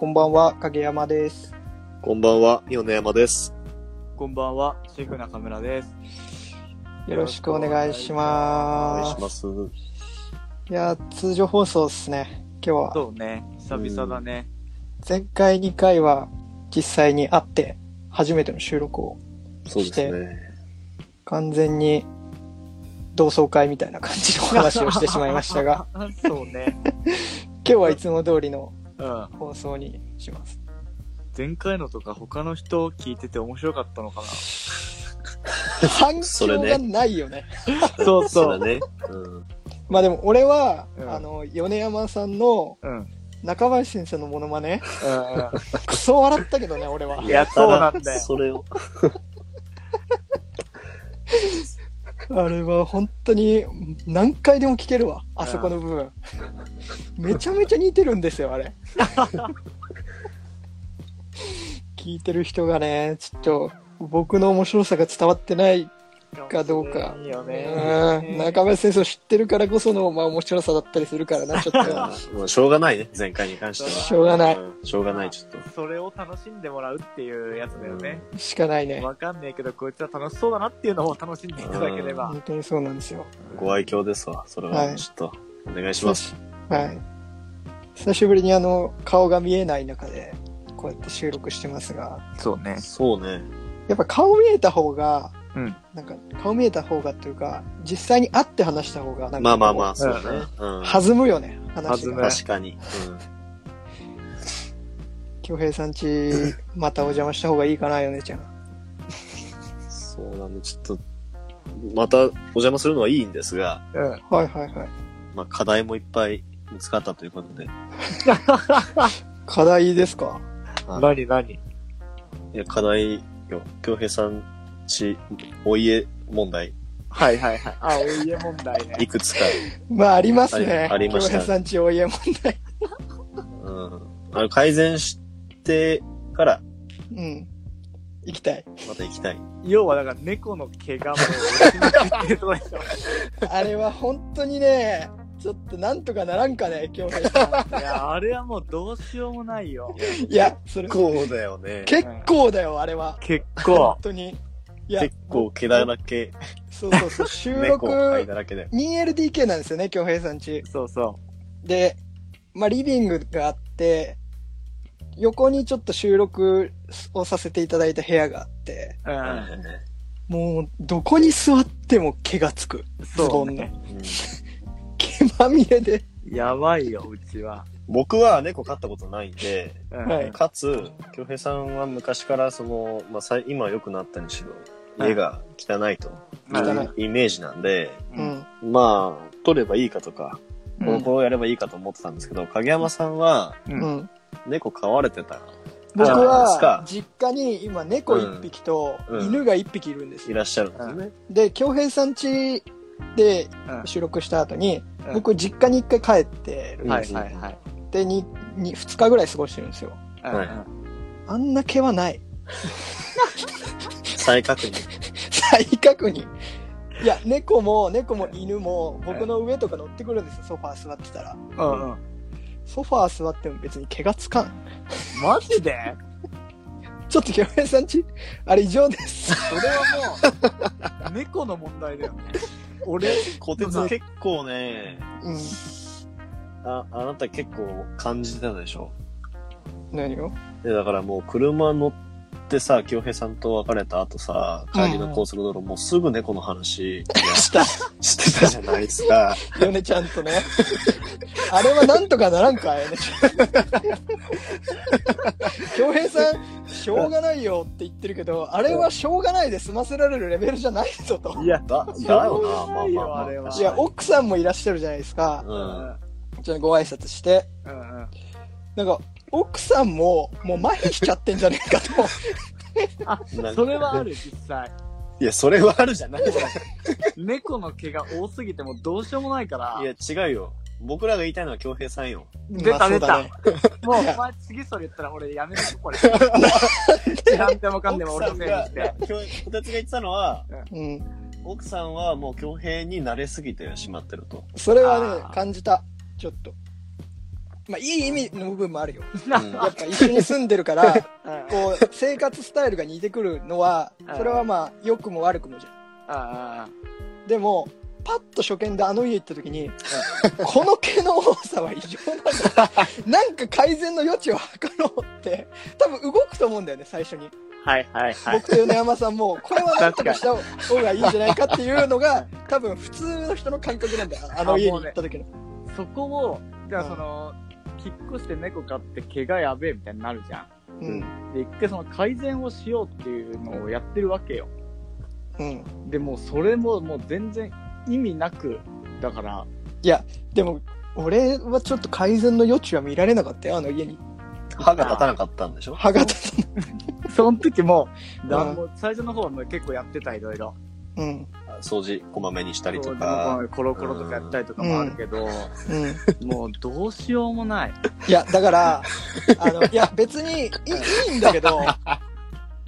こんばんは影山ですこんばんは、米山です。こんばんは、シェフ中村です。よろしくお願いしおます願いします。いや通常放送ですね今日はそうね、久々だね。前回2回は実際に会って初めての収録をそうですね。完全に同窓会みたいな感じのお話をしてしまいましたが そうね。今日はいつも通りのうん。放送にします前回のとか他の人聞いてて面白かったのか反それね響がないよねな。そうそうだね。うん。まあでも俺は、うんあの米山さんの。中林先生のモノマネ？クソ笑ったけどね、俺はい。や、そうなんだよ。それを。あれは本当に何回でも聞けるわ、あそこの部分。めちゃめちゃ似てるんですよ、あれ。聞いてる人がね、ちょっと僕の面白さが伝わってない。かどうかいいようね。ん、中林先生を知ってるからこその、まあ、面白さだったりするからな、ちょっと。もうしょうがないね、前回に関しては。しょうがない。うんしょうがない、ちょっと。それを楽しんでもらうっていうやつだよね。しかないね。わかんねえけど、こいつは楽しそうだなっていうのを楽しんでいただければ。本当にそうなんですよ。ご愛嬌ですわ。それはは、ちょっと、お願いします。はい。久しぶりにあの、顔が見えない中で、こうやって収録してますが、そうね。そうね。やっぱ顔見えた方が、うん。なんか、顔見えた方がっていうか、実際に会って話した方が、なんか、まあまあまあ、そうだね。うん。弾むよね、話弾むが。確かに。京平さんち、またお邪魔した方がいいかな、ヨネちゃん。うん。そうなんで、ちょっと、またお邪魔するのはいいんですが、うん。はいはいはい。まあ課題もいっぱい見つかったということで。課題ですか？何何？いや、課題よ。京平さんち、お家問題、はいはいはい。あ、お家問題ねい。くつか、まあ、ありますね。ありありましたさんちお家問題。うん。あの、改善してから、うん。行きたい。また行きたい。要はだから猫の毛がも。あれは本当にね、ちょっとなんとかならんかね、京平さいや、あれはもうどうしようもないよ。ん。いや、それ、こうだよね。結構だよ、あれは。結本構。当に。結構毛だらけ、そうそうそう、収録猫灰だらけだよ。2LDK なんですよね、京平さんち。そうそで、まあ、リビングがあって、横にちょっと収録をさせていただいた部屋があって、う。ん。いもう、どこに座っても毛がつく。ズボンのそうね。毛まみれで。やばいよ、うちは。僕は猫飼ったことないんで、うんはいかつ、京平さんは昔からその、まあ、さい今は良くなったにしろ、はい家が汚いとはいいうイメージなんで、うん。まあ、取ればいいかとか、うんこの子をやればいいかと思ってたんですけど、影山さんはう。うんん。猫飼われてたら僕はか、実家に今猫1匹とうん犬が1匹いるんですよ。いらっしゃるんですよね。で、京平さん家でうん収録した後に、うん僕実家に1回帰ってるんはいですはいはい。で、に、に、2日ぐらい過ごしてるんですよ。あんな毛はない。再確認。再確認。いや、猫も、猫も犬も、僕の上とか乗ってくるんですよ、ソファー座ってたら。うんうん。ソファー座っても別に毛がつかん。マジで？ちょっと京平さんち、あれ異常です。それはもう、猫の問題だよね。俺、小鉄結構ね、うん。あ、あなた結構感じてたでしょ？何を？で、だからもう車乗ってさ、京平さんと別れた後さ、帰りの高速道路、もうすぐ猫の話 した。してたじゃないですか。ヨネちゃんとね。あれはなんとかならんか、ヨネちゃん。京平さん、しょうがないよって言ってるけど、あれはしょうがないで済ませられるレベルじゃないぞと。いや、だ、だような、まあまあ。あれはいや、奥さんもいらっしゃるじゃないですか。うん。ちょっとご挨拶して。うんうん。なんか、奥さんももう麻痺しちゃってんじゃねえかと。あそれはある、実際。いや、それはあるじゃない。猫の毛が多すぎてもうどうしようもないから。いや、違うよ。僕らが言いたいのは京平さんよ。出たまあそうだねもう、お前次それ言ったら俺やめるよ、これ。知らんでもかんでも俺のせいにして。今日、こたつが言ってたのは、うん。奥さんはもう京平に慣れすぎてしまってると。それはね感じた。ちょっと。まあ、いい意味の部分もあるよ。うんやっぱ一緒に住んでるから、うんこう、生活スタイルが似てくるのはうん、それはまあ、良くも悪くもじゃん。あでも、パッと初見であの家行った時に、この毛の多さは異常なんだ。なんか改善の余地を測ろうって、多分動くと思うんだよね、最初に。あ。はいはいはい。僕と米山さんも、これはなんとかした方がいいんじゃないかっていうのが、多分普通の人の感覚なんだよ。あの家に行った時の。そこを、じゃあその、引っ越して猫飼って毛がやべえみたいになるじゃん。うん。で、一回その改善をしようっていうのをやってるわけよ。うん。でもうそれももう全然意味なく、だから、いや、でも、俺はちょっと改善の余地は見られなかったよ、あの家に。歯が立たなかったんでしょ？歯が立た その時も、だうんもう最初の方はもう結構やってた、いろいろ。うん。掃除こまめにしたりとか。でもコロコロとかやったりとかもあるけど、うん。もうどうしようもない。いや、だから、あの、いや、別にいいいいんだけど、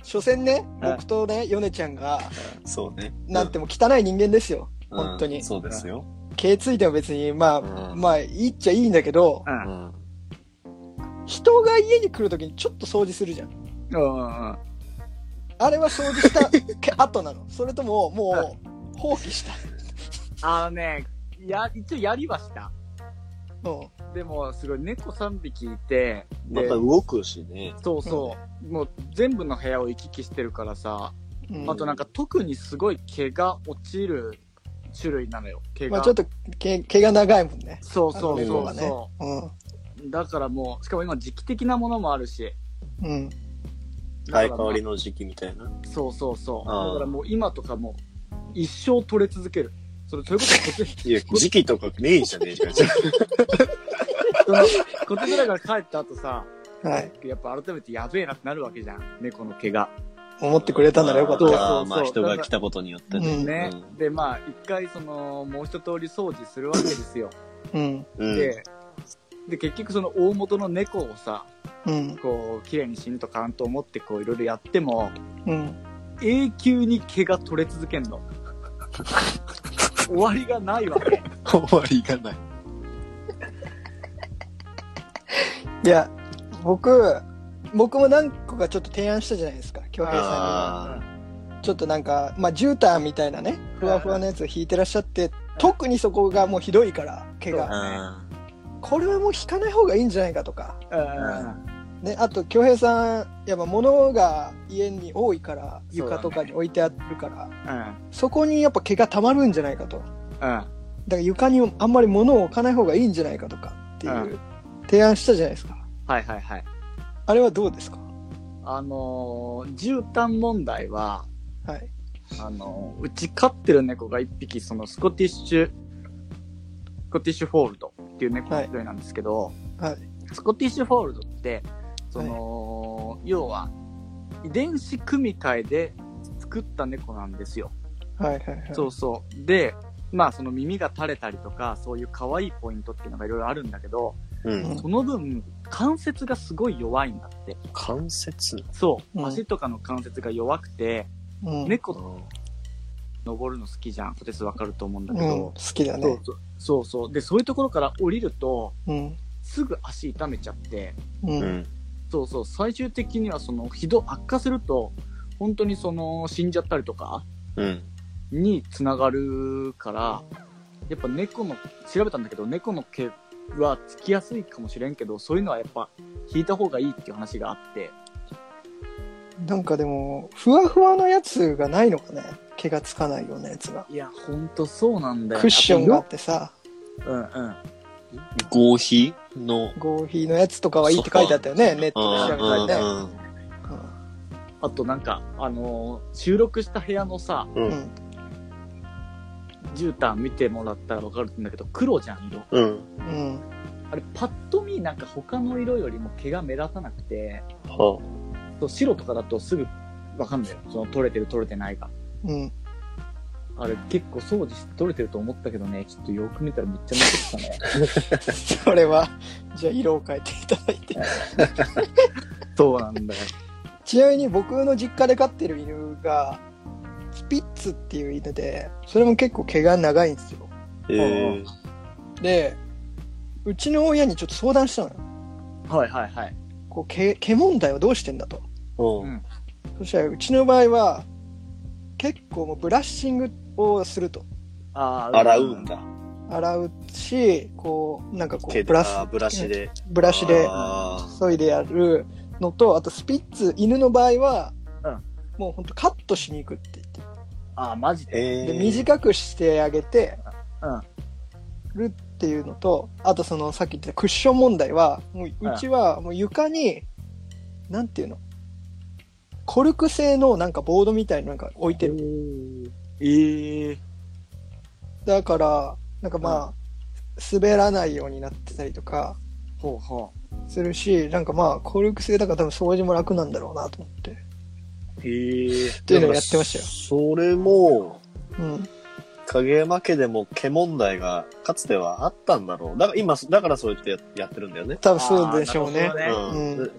所詮ね、僕とね、ヨネちゃんが、そうね。なんても汚い人間ですよ。うん本当にうんそうですよ。毛ついても別に、まあ、うんまあ、いいっちゃいいんだけど。人が家に来るときにちょっと掃除するじゃん。うんうんうん。あれは掃除した け後なのそれとも、もう、放棄した。あのね、や、一応やりはした。うん。でも、すごい猫3匹いて、でまた、動くしね。そうそう、もう全部の部屋を行き来してるからさ、うんあとなんか特にすごい毛が落ちる種類なのよ、毛が。まあちょっと毛、毛が長いもんね。そうそうあのそうそう。だからもう、しかも今時期的なものもあるし。うん。うん。生え変わりの時期みたいな。そうそうそう。あーだからもう今とかもう一生取れ続ける。それ、それこそこっち、いや、時期とかねえじゃねえじゃん。その、こっちぐらいから帰った後さ、はい。やっぱ改めてやべえなってなるわけじゃん。猫の毛が。思ってくれたならよかったよ。そうそうあーまあ人が来たことによってね。うんね。うんで、まあ、一回その、もう一通り掃除するわけですよ。うん。うん。で、で、結局その大元の猫をさ、うん。こう、綺麗にしんとかんと思ってこういろいろやっても、うん。永久に毛が取れ続けんの。終わりがないわけ。終わりがない。いや、僕、僕も何個かちょっと提案したじゃないですか、京平さあんに。ちょっとなんか、まあ、絨毯みたいなね、ふわふわのやつを引いてらっしゃって、特にそこがもうひどいから、毛ーが。あこれはもう引かない方がいいんじゃないかとか。うん。ね、あと、京平さん、やっぱ物が家に多いから、床とかに置いてあるから、うん。そこにやっぱ毛が溜まるんじゃないかと。うん。だから床にあんまり物を置かない方がいいんじゃないかとかっていうう提案したじゃないですか。はいはいはい。あれはどうですか？あのー、絨毯問題は、はい。あのー、うち飼ってる猫が一匹、そのスコティッシュ、スコティッシュフォールドっていう猫の種類なんですけど、はい。スコティッシュフォールドって、その、要は、遺伝子組み換えで作った猫なんですよ。はいはいはい。そうそう。で、まあその耳が垂れたりとか、そういう可愛いポイントっていうのがいろいろあるんだけど、うん。その分、関節がすごい弱いんだって。関節そう。うん足とかの関節が弱くて、うん。猫登るの好きじゃん。小鉄わかると思うんだけうん、好ど、きだね。そうそうそうそう。で、そういうところから降りると、うん。すぐ足痛めちゃって、う。うんん。そうそう、最終的にはその、ひど、悪化すると、本当にその、死んじゃったりとかうん。につながるから、やっぱ猫の、調べたんだけど、猫の毛はつきやすいかもしれんけど、そういうのはやっぱ、引いた方がいいっていう話があって、なんかでも、ふわふわのやつがないのかね？毛がつかないようなやつが。いや、ほんとそうなんだよ。クッションがああってさ、うんうん。合皮？の。合皮のやつとかはいいって書いてあったよね、ネットで調べたりね。うんあとなんか、あのー収録した部屋のさ、うん。絨毯見てもらったらわかるんだけど、黒じゃん、色。うん。うん。あれ、パッと見になんか他の色よりも毛が目立たなくて、はそう白とかだとすぐわかんないよ。その取れてる取れてないが。うん。あれ結構掃除して取れてると思ったけどね、ちょっとよく見たらめっちゃ残ってたね。それは、じゃあ色を変えていただいて。そうなんだよ。ちなみに僕の実家で飼ってる犬が、スピッツっていう犬で、それも結構毛が長いんですよ。えー、で、うちの親にちょっと相談したのよ。はいはいはい。こう毛、毛問題はどうしてんだと。うん。うんそしたらうちの場合は、結構もうブラッシングをすると。あー洗うん。だ。洗うし、こう、なんかこう、ブラスブラシで。ブラシであ削いでやるのと、あとスピッツ、犬の場合は、うんもうほんとカットしに行くって言って。あー、マジーで。で、えー、短くしてあげてうん。るっていうのと、あとそのさっき言ってたクッション問題は、もううちはもう床に、なんていうの？コルク製のなんかボードみたいのなんか置いてる。ええだから、なんかまあ、滑らないようになってたりとかほうほするし、なんかまあ、コルク製だから多分掃除も楽なんだろうなと思って。う。へえ。っていうのをやってましたよ。それも、うん。影山家でも毛問題がかつてはあったんだろう。だから今、だからそうやってややってるんだよね。多分そうでしょうねねうんうん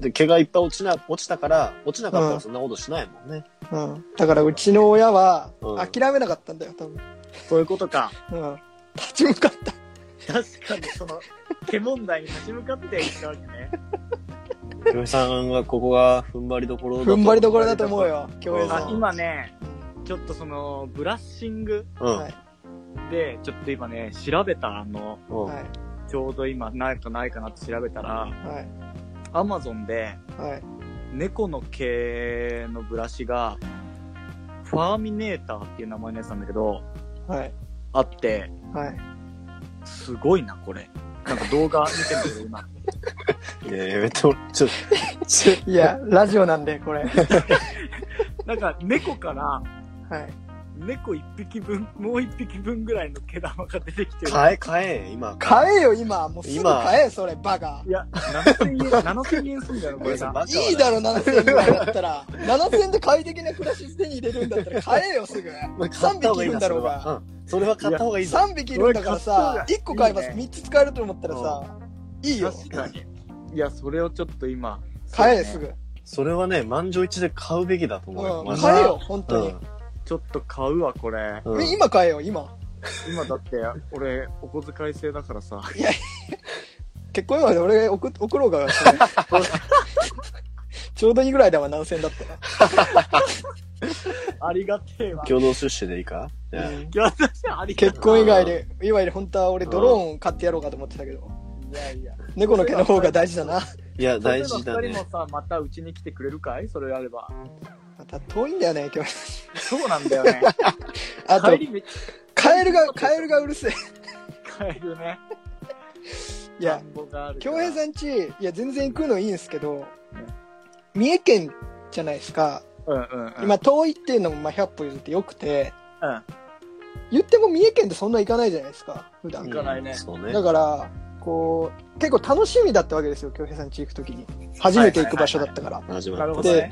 で、毛がいっぱい落ちな、落ちたから、落ちなかったらそんなことしないもんね。うん。だからうちの親はうん諦めなかったんだよ、多分。そういうことか。うん。立ち向かった。確かにその、毛問題に立ち向かっていったわけね。京平さんがここが踏ん張りどころだと踏ん張りどころだと思うよ、京平さあ、ん。今ね、うんちょっとその、ブラッシングうん。はい。で、ちょっと今ね、調べたあの、うんはい。ちょうど今、ないかないかなって調べたら、はい。アマゾンで、はい。猫の毛のブラシが、ファーミネーターっていう名前のやつなんだけど、はい。あって、はい。すごいな、これ。なんか動画見てんだけど、今。いや、やめてもらちょ、ちょ、いや、ラジオなんで、これ。なんか、猫から、はい。猫一匹分、もう一匹分ぐらいの毛玉が出てきてる。買え、買え、今。買えよ、今。もうすぐ今買え、それ、バカ。いや、7000円、7000円すんだよ、これが。バカいいだろ、7000円ぐらいだったら。7000円で快適な暮らし手に入れるんだったら買えよ、すぐ。3匹いるんだろうが。うん。それは買った方がいいぞ。3匹いるんだからさ、いや1個買えばいいね3つ使えると思ったらさ、いいよ。確かに。いや、それをちょっっと今。買え、すぐ。それはね、満場一致で買うべきだと思う買えよ、本当に。ちょっと買うわ、これ。うんえ今買えよ、今。今だって、俺、お小遣い制だからさ。結婚祝いで俺送送ろうか、それ ちょうどいいぐらいだわ、7000円だったら。ありがてえわ。共同出資でいいか？いや、私はありがて結婚以外で、祝いで本当は俺ドローン買ってやろうかと思ってたけど、え。いやいや。猫の毛の方が大事だな。いや、大事だね二人。もさ、またうちに来てくれるかい？それあれば。また遠いんだよね、今日。そうなんだよね。あとカエルが、カエルがうるせえ。ゃ帰るね。いや、京平さんち、いや、全然行くのいいんですけど、三重県じゃないですか。うんうんうん。今、遠いっていうのも、まあ、100歩譲ってよくて、うん。言っても三重県ってそんな行かないじゃないですか、普段。行かないねうんそうね。だから、こう、結構楽しみだったわけですよ、京平さんち行くときに。初めて行く場所だったから。始まったぜ。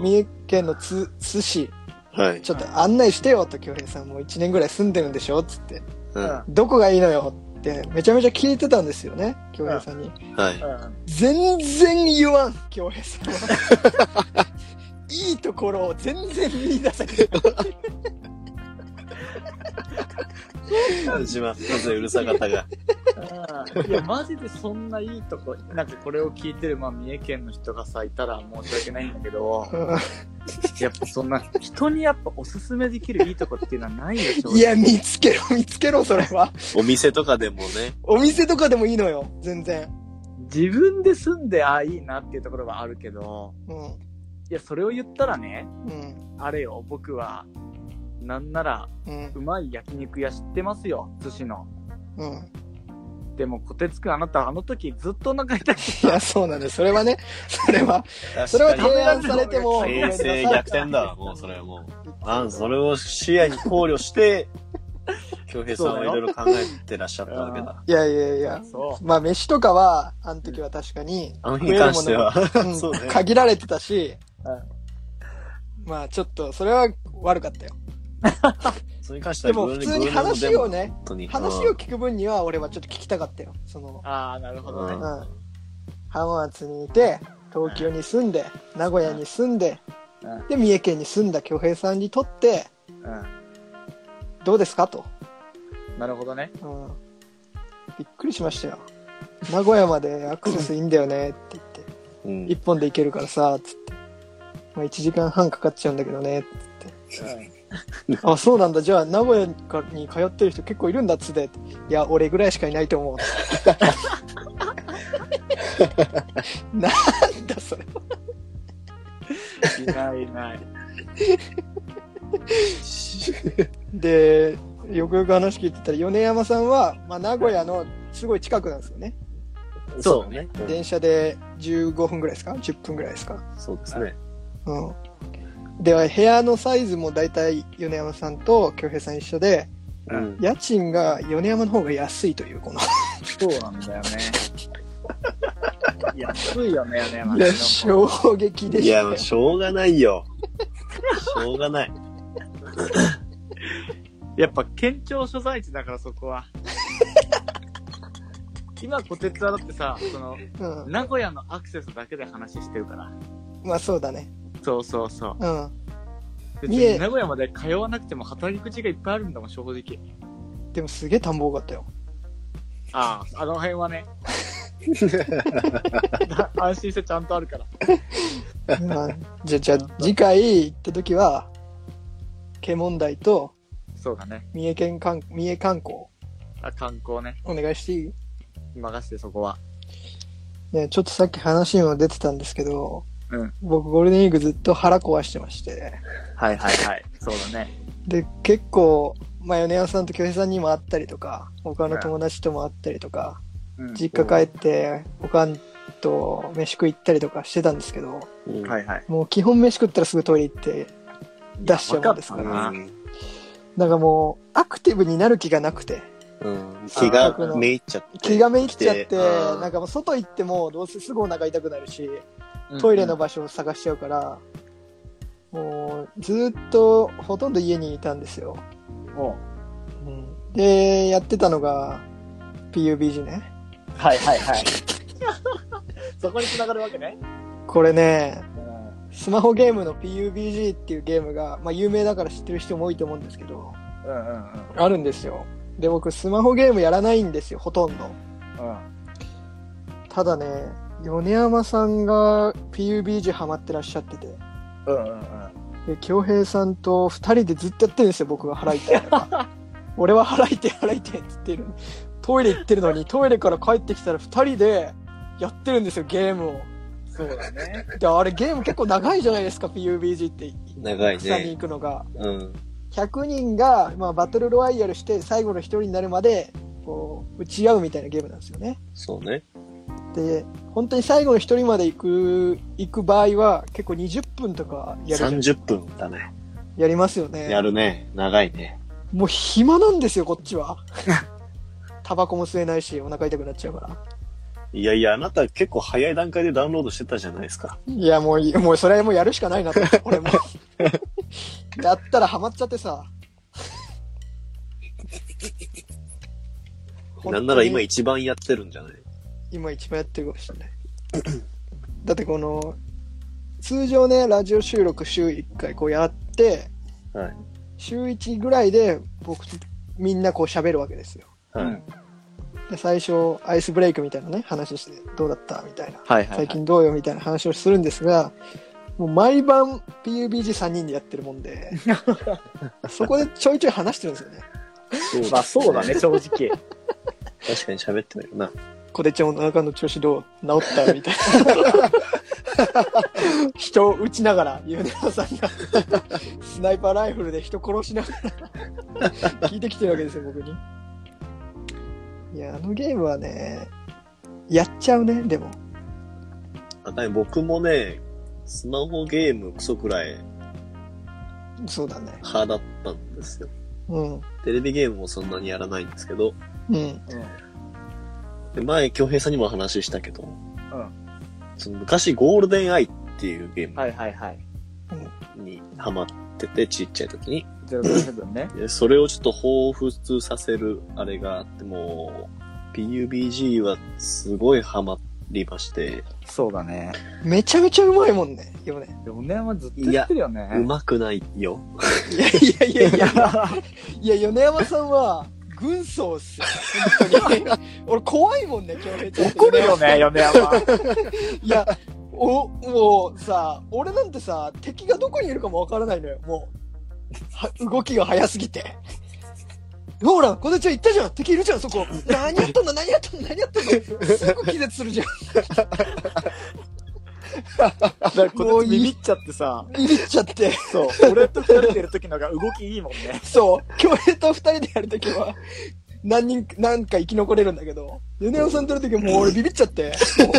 三重県の津津市、はい。ちょっと案内してよと、京平さんもう1年ぐらい住んでるんでしょ？つって。うん。どこがいいのよって、めちゃめちゃ聞いてたんですよね、京平さんに。い。うん。全然言わん、京平さんは。いいところを全然見出せない。始まったぜ、うるさかったが。いや、マジでそんないいとこ、なんかこれを聞いてる、まあ、三重県の人がさ、いたら申し訳ないんだけど、やっぱそんな、人にやっぱおすすめできるいいとこっていうのはないでしょ。いや、見つけろ、見つけろ、それは。お店とかでもね。お店とかでもいいのよ、全然。自分で住んで、ああ、いいなっていうところはあるけど、うん。いや、それを言ったらね、うん。あれよ、僕は、なんなら、うん。うまい焼肉屋知ってますよ、寿司の。うん。でも、こてつくん、あなた、あの時ずっとお腹痛い。いや、そうなんです。それはね、それは、それは提案されても、平成逆転だわ、もうそれはもう。あん、それを視野に考慮して、京平さんはいろいろ考えてらっしゃったわけだ。いやいやいや。そまあ飯とかは、あの時は確かに、あの日に関しては。うん そうね。限られてたし、う。まあちょっと、それは悪かったよ。それに関してはでも普通に話をね。話を聞く分には俺はちょっと聞きたかったよ。その、ああ、なるほどね。うんうん。浜松にいて、東京に住んで、名古屋に住んで、うんで、三重県に住んだ京平さんにとって、うどうですかと。ん。なるほどね。うん。びっくりしましたよ。名古屋までアクセスいいんだよねって言って、うん一本で行けるからさ、つって。まあ1時間半かかっちゃうんだけどね、つって。あ、そうなんだ。じゃあ、名古屋に通ってる人結構いるんだっつって。いや、俺ぐらいしかいないと思う。なんだそれ。いないいない。で、よくよく話聞いてたら、米山さんは、まあ、名古屋のすごい近くなんですよね。そうだね。うん電車で15分ぐらいですか ?10 分ぐらいですか？そうですね。うん。で、部屋のサイズも大体米山さんと京平さん一緒で、うん。家賃が米山の方が安いという、この。そうなんだよね。安いよね、ね、いや、衝撃でいや、したよ。しょうがないよ。しょうがない。やっぱ県庁所在地だからそこは。今、こてつはだってさ、その、うん。名古屋のアクセスだけで話してるから。まあそうだね。そうそうそう。うん。別に名古屋まで通わなくても働き口がいっぱいあるんだもん、正直。でもすげえ田んぼ多かったよ。ああ、あの辺はね。安心してちゃんとあるから。うんじゃあ、じゃあ、次回行った時は、家問題とそうだね。三重県観、三重観光、あ観光ね。お願いしていい？任せてそこは。ね、ちょっとさっき話にも出てたんですけど、うん。僕ゴールデンウィークずっと腹壊してまして、はいはいはい。そうだね。で、結構、まあ、米山さんと京平さんにも会ったりとか、他の友達とも会ったりとか、うん。実家帰って、おかんと飯食い行ったりとかしてたんですけど、うんはいはい。もう基本飯食ったらすぐトイレ行って、出しちゃうもんですからなんかもう、アクティブになる気がなくて、うん。気がめいっちゃって。気がめいっちゃって、うんなんかもう外行ってもどうせすぐお腹痛くなるし、トイレの場所を探しちゃうから、もうずーっとほとんど家にいたんですよ。おううんで、やってたのが PUBG ね。はいはいはい。そこに繋がるわけね。これね、うん。スマホゲームの PUBG っていうゲームが、まあ有名だから知ってる人も多いと思うんですけど、うんうんうん。あるんですよ。で、僕スマホゲームやらないんですよ、ほとんど。うん。ただね、米山さんが PUBG ハマってらっしゃってて、うんうんうん。で、京平さんと二人でずっとやってるんですよ、僕が払いたい。俺は払いて払いてって言ってる。トイレ行ってるのに、トイレから帰ってきたら二人でやってるんですよ、ゲームを。そうだね。で、あれゲーム結構長いじゃないですか、PUBG って。長い草にね。行くのが。うん。100人が、まあ、バトルロワイヤルして最後の一人になるまで、こう、打ち合うみたいなゲームなんですよね。そうね。で、本当に最後の一人まで行く、行く場合は、結構20分とかやるじゃん30分だね。やりますよね。やるね。長いね。もう暇なんですよ、こっちは。タバコも吸えないし、お腹痛くなっちゃうから。いやいや、あなた結構早い段階でダウンロードしてたじゃないですか。いや、もうもうそれはもうやるしかないなと、俺も。やったらハマっちゃってさ。なんなら今本一番やってるんじゃない？今一番やってるかもしれない。だってこの、通常ね、ラジオ収録週1回こうやって、はい。週1ぐらいで僕とみんなこう喋るわけですよ。はい。で最初、アイスブレイクみたいなね、話して、どうだったみたいな。はいはい、最近どうよみたいな話をするんですが、もう毎晩 PUBG3 人でやってるもんで、そこでちょいちょい話してるんですよね。そうまあそうだね、。正直。確かに喋ってみるな。コデちゃんお腹の調子どう治ったみたいな。人を撃ちながら、ユネオさんがスナイパーライフルで人殺しながら聞いてきてるわけですよ、僕に。いや、あのゲームはね、やっちゃうね、でも。あたり僕もね、スマホゲームクソくらいそうだね。派だったんですよ。ううん。テレビゲームもそんなにやらないんですけど、うん。で前、京平さんにも話したけど、うん。その昔ゴールデンアイっていうゲーはいはいはい。ムにハマってて、ちっちゃい時に。007ね。でそれをちょっと彷彿させるあれがあって、もう、PUBG はすごいハマりまして、そうだね。めちゃめちゃうまいもんね、よね。米山ずっと言ってるよね。うまくないよ。いやいやいやいや。いや、米山さんは、軍曹っすよ。本当に。俺怖いもんね、京平ちゃん。怒るよね、米山。いや、お、もうさ、俺なんてさ、敵がどこにいるかもわからないのよ、もう。は動きが早すぎて。ほら、こてちゃん言ったじゃん敵いるじゃん、そこ。何やったんだ、何やったんだ、何やったんだ。すぐ気絶するじゃん。こっちビビっちゃってさ、ビビっちゃって。そう、俺と二人でいる時のが動きいいもんね。そう、京平と二人でやるときは、何人、何か生き残れるんだけど、米山さんとやるときはもう俺ビビっちゃって、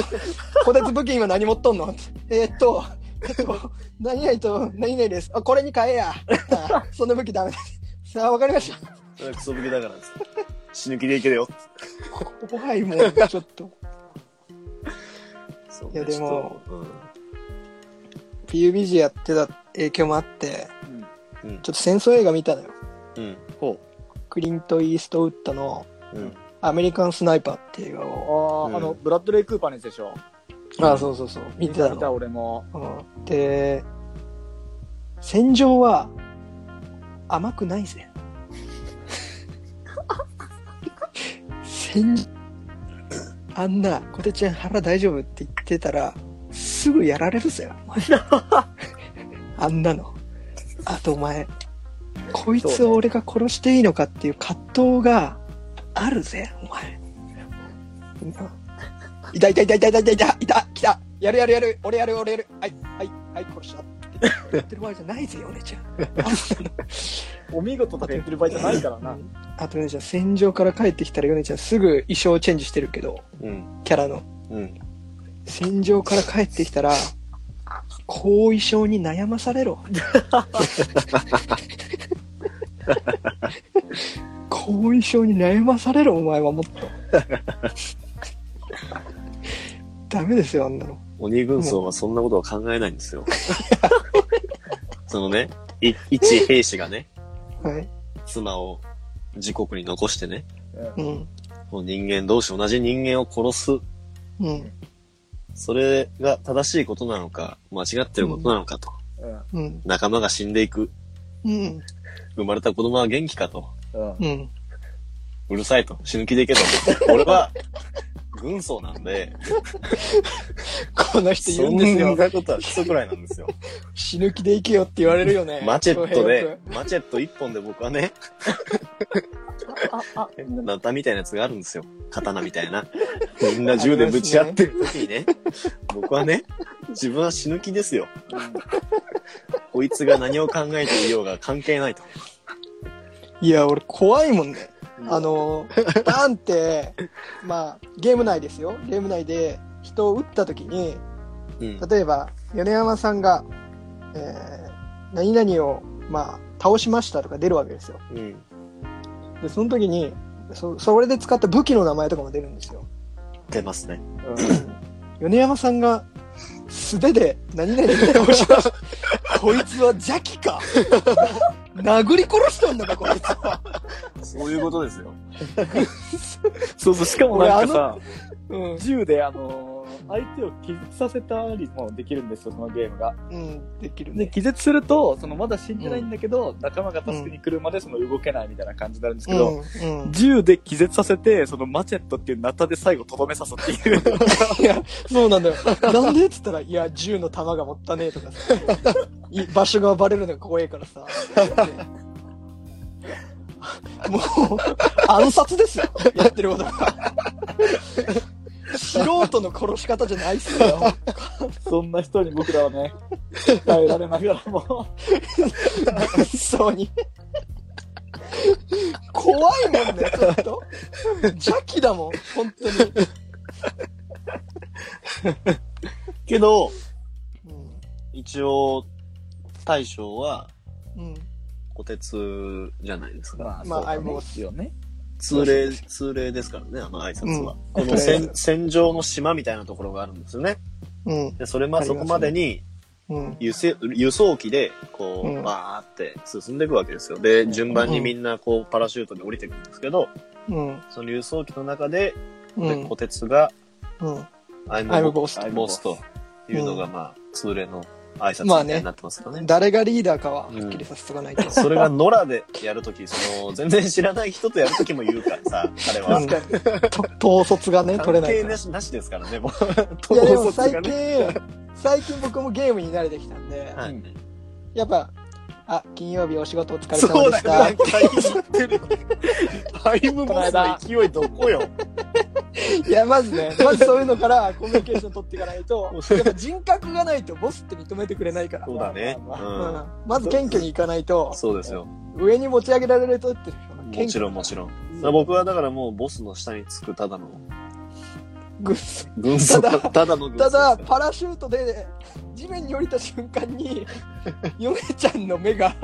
こてつ武器今何持っとんの？えーっと、えっと、何々と何々です。あ、これに変えや。あその武器ダメです。さあ、わかりました。クソ武器だから。死ぬ気でいけるよ。怖いもん、ちょっと。そういやでも、ちょっと PUBG やってた影響もあって、うん。うんちょっと戦争映画見たのよ。うん。ほクリント・イーストウッドのうん。アメリカン・スナイパーっていう映画を。う。ああ、うんあの、ブラッドレイ・クーパーのやつでしょ？ああ、そうそうそう。見てた見たの。俺も。うんで、戦場は甘くないぜ。戦場、あんな、こてちゃん腹大丈夫って言ってたら、すぐやられるぜ、お前。あんなの。あとお前、こいつを俺が殺していいのかっていう葛藤があるぜ、お前。いたいたいたいたいたいたいたいた来たやるやるやる俺やる俺やるはいはいはい殺した言ってる場合じゃないぜよお姉ちゃん お見事とか言ってる場合じゃないからな。あとねじゃあ戦場から帰ってきたらヨネちゃんすぐ衣装チェンジしてるけどうん。キャラのうん。戦戦場から帰ってきたら後遺症に悩まされろ 後遺症に悩まされろお前はもっとダメですよあんなの鬼軍曹はそんなことは考えないんですよ。そのね、い一兵士がね、はい妻を自国に残してね、うんもう人間同士同じ人間を殺す。うんそれが正しいことなのか、間違ってることなのかと。うん。うん仲間が死んでいく。うん生まれた子供は元気かと。うん。うんうるさいと。死ぬ気でいけと。俺は、軍曹なんで、この人そ言うんですよん。なことは基礎くらいなんですよ。死ぬ気で行けよって言われるよね。マチェット翔で、マチェット一本で僕はね、あ、あ、変なナタみたいなやつがあるんですよ。刀みたいな。みんな銃でぶち合ってる時にね、僕はね、自分は死ぬ気ですよ。こいつが何を考えていようが関係ないと。いや、俺怖いもんね。あの、バンって、まあ、ゲーム内ですよ。ゲーム内で人を撃った時に、うん。例えば、米山さんが、えー、何々を、まあ、倒しましたとか出るわけですよ。うん。で、その時に、そ、それで使った武器の名前とかも出るんですよ。出ますね。米山さんが素手で何々で倒しました。こいつは邪気か殴り殺したんだか、こいつは。そういうことですよ。そうそう、しかもなんかさ、うん。銃であのー相手を気絶させたりもできるんですよ、そのゲームが。うん、できるで、ね。気絶すると、そのまだ死んでないんだけど、仲間が助けに来るまでその動けないみたいな感じになるんですけど、うん、うん。銃で気絶させて、そのマチェットっていうナタで最後とどめさすっていう。いや、そうなんだよ。なんで？っつったら、いや、銃の弾が持ったねえとかさ、い場所がバレるのが怖いからさ。もう、暗殺ですよ。やってることが。素人の殺し方じゃないっすよ。そんな人に僕らはね、耐えられながらも。そうに。怖いもんね、ちょっと。邪気だもん、本当に。けど、うん一応、大将は、うん。小鉄じゃないですか。まあ、相棒っすよね。通例、通例ですからね、あの挨拶は。うんこの戦戦場の島みたいなところがあるんですよね。うん。で、それまあそこまでにうん。輸送輸送機で、こう、うんバーって進んでいくわけですよ。で、順番にみんなこう、パラシュートで降りていくんですけど、うん。その輸送機の中で、うん小。鉄が、うん。アイムボスというのが、まあ、通例の挨拶みまあねたいになってますからね。誰がリーダーかははっきりさせとかないと。それが野良でやるとき、その、全然知らない人とやるときも言うからさ、彼は。うんと統率がね、取れないから関係な。しなしですからね、もう。いやでも最。近、最近僕もゲームに慣れてきたんで、はいうんやっぱ、あ、金曜日お仕事お疲れそうだよ、様でした。何回言ってる。タイムボスの勢いどこよ。いや、まずね、まずそういうのからコミュニケーション取っていかないと、やっぱ人格がないとボスって認めてくれないから。そうだね。まん、まず謙虚にいかないと、そうですよ。上に持ち上げられるとって、もちろんもちろん。僕はだからもうボスの下につくただのぐ軍曹、ただただの軍曹ただ、パラシュートで地面に降りた瞬間に、ヨネちゃんの目が、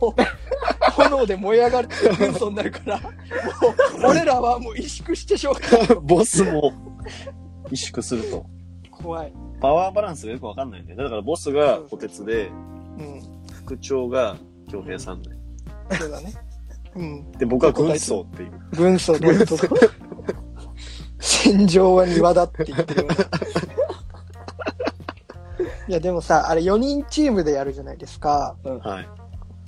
もう、炎で燃え上がって軍曹になるから、もう、俺らはもう萎縮してしょうがない。ボスも萎縮すると。怖い。パワーバランスがよくわかんないんだよね。だからボスが小鉄で、うん。副長が京平さんで。そうだね。うん。で、僕は軍曹っていう。軍曹、軍曹。戦場は庭だって言ってる。いや、でもさ、あれ4人チームでやるじゃないですか。はい。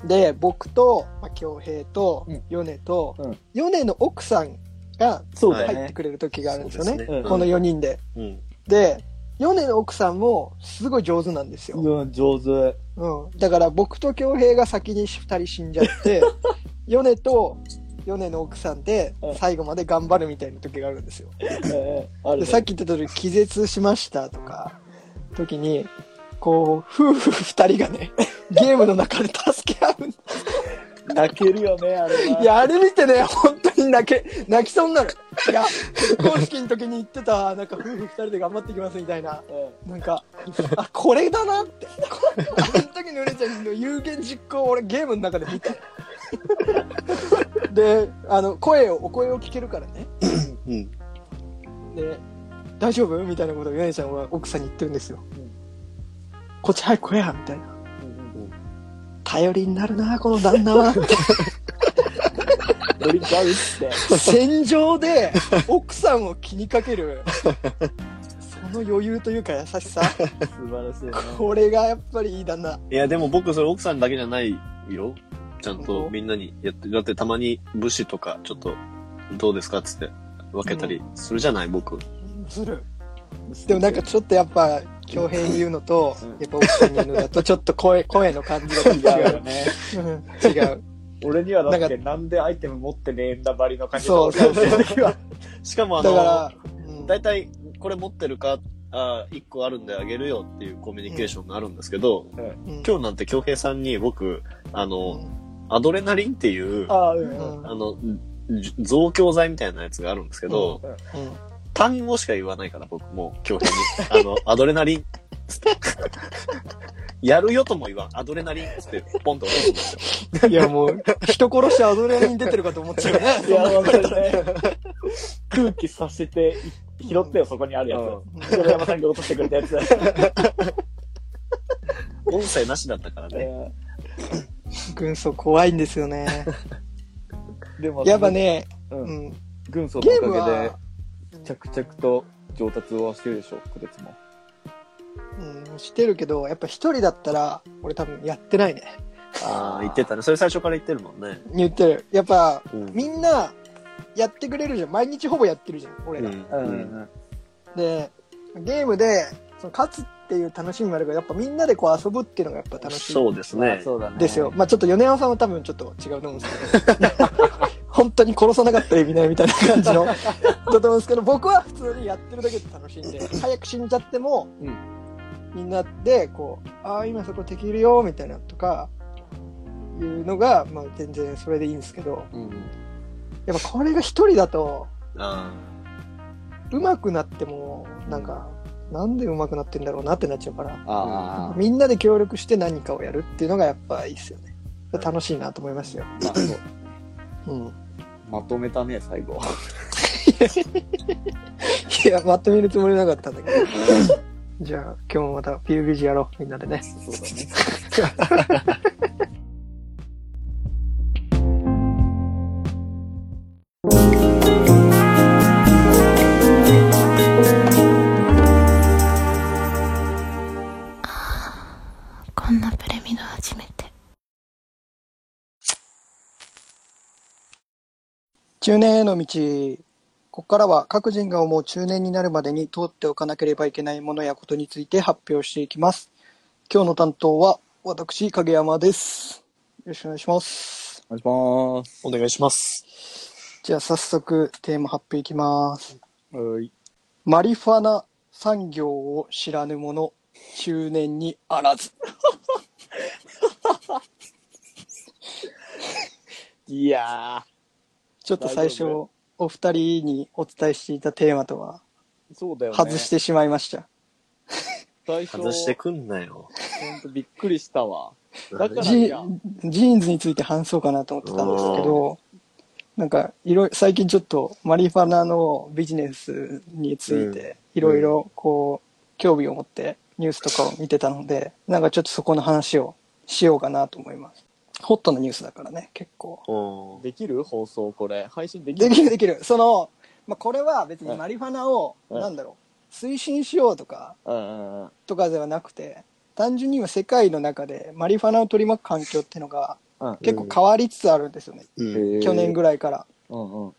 で、僕と、まあ、京平とうん、米と、うん米の奥さんが入って。くれる時があるんですよね。うんこの4人で。うん。で、米の奥さんもすごい上手なんですよ。うん、上手。うん。だから僕と京平が先に2人死んじゃって、米と米の奥さんでうん最後まで頑張るみたいな時があるんですよ。でさっき言った通り気絶しましたとか、時に、こう、夫婦2人がね、ゲームの中で助け合うん泣けるよね、あれは。いや、あれ見てね、本当に泣け、泣きそうになる。いや、結婚式の時に言ってた、なんか夫婦二人で頑張っていきますみたいな。うんなんか、あ、これだなって。こあの時のうれちゃんの有言実行を俺ゲームの中で見た。で、あの、声を、お声を聞けるからね。うん。で、大丈夫？みたいなことをヨネちゃんは奥さんに言ってるんですよ。うんこっち早く来やみたいな。うん頼りになるな、この旦那は。ドリンク合うって。戦場で奥さんを気にかける、その余裕というか優しさ。素晴らしいね。これがやっぱりいい旦那。いや、でも僕それ奥さんだけじゃないよ。ちゃんとみんなにやって、だってたまに武士とかちょっとどうですかっつって分けたりするじゃない、僕。ずる。でもなんかちょっとやっぱ、恭平に言うのと、うんやっぱ奥さんに言うのだと、ちょっと声、声の感じが違う。よね。うん違う。俺にはだっなてなんでアイテム持ってねえんだばりの感じそうそうそうしかもあだからの、、うん大体これ持ってるか、あ1個あるんであげるよっていうコミュニケーションがあるんですけど、うん今日なんて京平さんに僕、あうの、んアドレナリンっていう、あああ、う。うんんの、じ増強剤みたいなやつがあるんですけど、うん単語しか言わないから僕もう京平に、あの、アドレナリン、つって。やるよとも言わん。アドレナリンつってポンと落とすんですよ。いやもう、人殺しアドレナリン出てるかと思っちゃうね。いや、わかるね。空気させて、拾ってよ、そこにあるやつ。それ山さんが落としてくれたやつ。音声なしだったからね。え 軍曹怖いんですよね。ー でも、やっぱ、ね、う。うんん。軍曹のおかげでは、、着々と上達はしてるでしょ、こてつも。うん、してるけど、やっぱ一人だったら、俺多分やってないね。ああ、言ってたね。それ最初から言ってるもんね。言ってる。やっぱ、うんみんな、やってくれるじゃん。毎日ほぼやってるじゃん、俺ら。うん。ううんん。で、ゲームで、その勝つっていう楽しみもあるけど、やっぱみんなでこう遊ぶっていうのがやっぱ楽しい。そうですね。そうだね。ですよ。。まあちょっと米山さんは多分ちょっと違うと思うんですけど、本当に殺さなかったら意味ないみたいな感じの、だと思うんですけど、僕は普通にやってるだけで楽しいんで、早く死んじゃっても、うんみんなで、こう、ああ、今そこ敵いるよ、みたいなとか、いうのが、まあ全然それでいいんですけど、うん。やっぱこれが一人だと、あ上手くなっても、なんか、なんで上手くなってんだろうなってなっちゃうから。みんなで協力して何かをやるっていうのがやっぱいいっすよね。楽しいなと思いましたよ。うん。まとめたね、最後。いや、まとめるつもりなかったんだけど。じゃあ、今日もまた PUBG やろう、みんなでね。そうだね。こんなプレミド初めて。中年への道。ここからは各人が思う中年になるまでに通っておかなければいけないものやことについて発表していきます。今日の担当は私、影山です。よろしくお願いします。お願いします。お願いします。じゃあ早速テーマ発表いきます。はい。マリファナ産業を知らぬ者、中年にあらず。いやちょっと最初大丈、お二人にお伝えしていたテーマとはー、そうだよね。外してしまいました。最初、外してくんなよ。ほんとびっくりしたわ。だからジいやジーンズについて話そうかなと思ってたんですけど、なんか、いろいろ、最近ちょっとマリファナのビジネスについて、いろいろこう、興味を持ってニュースとかを見てたので、なんかちょっとそこの話をしようかなと思います。ホットなニュースだからね、結構。できる？放送これ。配信できる？できるできる。その、まあ、これは別にマリファナを、うんなんだろう、推進しようとか、うんうんうん。とかではなくて、単純に今世界の中でマリファナを取り巻く環境っていうのがうん結構変わりつつあるんですよね。うん。去年ぐらい。らいから。うんうん。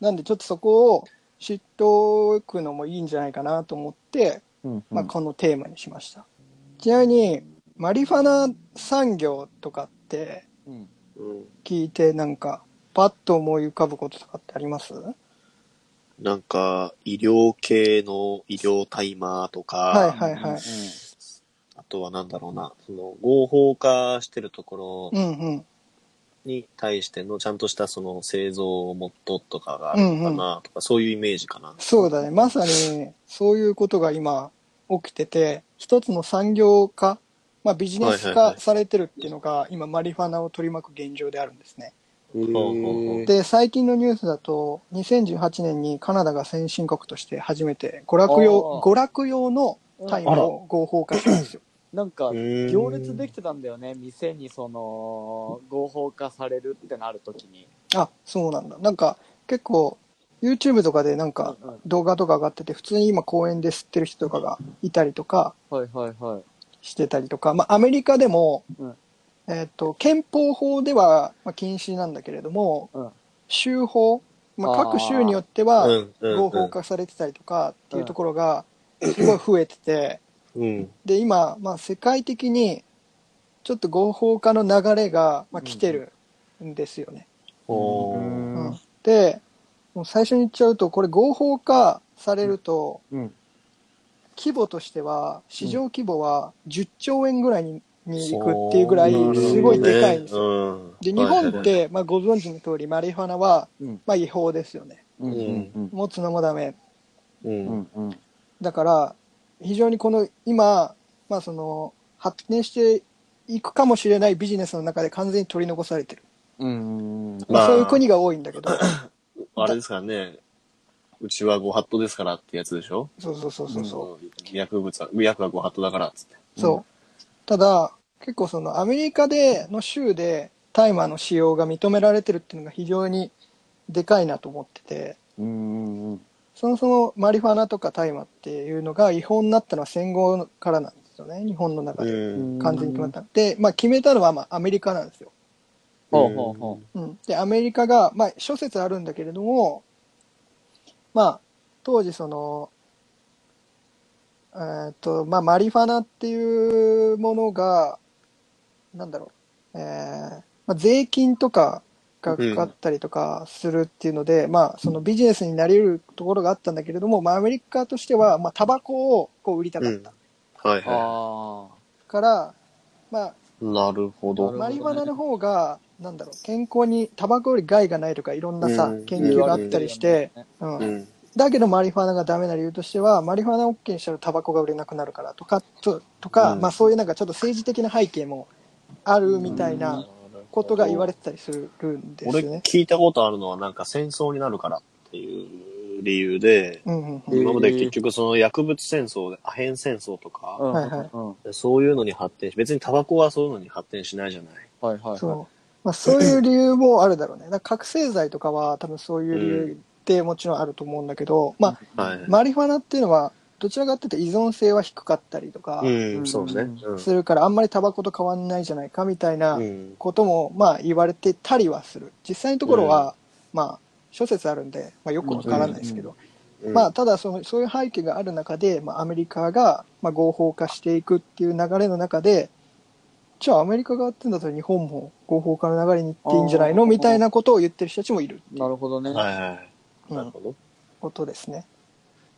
なんでちょっとそこを知っておくのもいいんじゃないかなと思って、うんまあ、このテーマにしました。ちなみに、マリファナ産業とかって。聞いてなんか、パッと思い浮かぶこととかってあります？はなんか、医療系の医療タイマーとか、いはいはい。あとはなんだろうな、その合法化してるところうんうん。に対してのちゃんとしたその製造モットとかがあるのかなとか、そういうイメージかな。そうだね。まさに、そういうことが今起きてて、一つの産業化、まあビジネス化されてるっていうのが、今マリファナを取り巻く現状であるんですね。で、最近のニュースだと、2018年にカナダが先進国として初めて娯楽用、娯楽用の大麻を合法化したんですよ。なんか、行列できてたんだよね。店にその、合法化されるってなるときに。あ、そうなんだ。なんか、結構、YouTube とかでなんか動画とか上がってて、普通に今公園で吸ってる人とかがいたりとかはいはいはい。してたりとか、まあアメリカでも、うんえっ、と、憲法法ではまあ禁止なんだけれども、うん州法、まあ各州によっては合法化されてたりとかっていうところがすごい増えてて、うん。で、今、まあ、世界的に、ちょっと合法化の流れが、まあ、来てるんですよね。うんうんで、もう最初に言っちゃうと、これ合法化されると、うん。規模としては、市場規模は10兆円ぐらいにに行くっていうぐらい、すごいでかいんですよ。よで、日本っ、て、まあ、ご存知の通り、マリファナは、うん。まあ、違法ですよね。うん。うん。持つのもダメ。う。うんん。うん。だから、非常にこの今、まあその、発展していくかもしれないビジネスの中で完全に取り残されてる。うん。まあ、まあそういう国が多いんだけど、あれですからね、うちはご法度ですからってやつでしょ？そうそうそうそうそ薬物は、薬はご法度だからっつって。う。そう。ただ、結構そのアメリカでの州で大麻の使用が認められてるっていうのが非常にでかいなと思ってて、うん。そもそもマリファナとか大麻っていうのが違法になったのは戦後からなんですよね、日本の中うで。ん。完全に決まった。で、まあ決めたのはまあアメリカなんですよ。ほうほうほうん、でアメリカが、まあ、諸説あるんだけれども、まあ、当時その、えーっとまあ、マリファナっていうものがなんだろう、えーまあ、税金とかがかかったりとかするっていうので、まあ、そのビジネスになり得るところがあったんだけれども、まあ、アメリカとしては、まあ、タバコをこう売りたかった。はいはあから、まあ、い。なるほど。マリファナの方が、なんだろう、健康にタバコより害がないとかいろんなさ、うん。研究があったりして、うんうん。だけどマリファナがダメな理由としては、マリファナを OK にしたらタバコが売れなくなるからとか、ととか、うん。まあそういうなんかちょっと政治的な背景もあるみたいなことが言われてたりするんです俺よね。聞いたことあるのはなんか戦争になるからっていう理由で、うんうんうんえー今まで結局その薬物戦争で、アヘン戦争とか、うんはいはいうんそういうのに発展し、別にタバコはそういうのに発展しないじゃない。はいはいはい。そう。まあそういう理由もあるだろうね。だから覚醒剤とかは多分そういう理由ってもちろんあると思うんだけど、まあはい。マリファナっていうのはどちらかっていうと依存性は低かったりとかうん、そうね。うんするからあんまりタバコと変わんないじゃないかみたいなうん。こともまあ言われてたりはする。実際のところは、まあ諸説あるんで、まあ、よくわからないですけど、うんまあ、ただその、そういう背景がある中で、まあ、アメリカが、まあ、合法化していくっていう流れの中で、じゃあアメリカがやってんだったら日本も合法化の流れに行っていいんじゃないの？みたいなことを言ってる人たちもいるっていうなるほどね。はいはい。うんなるほど。ことですね。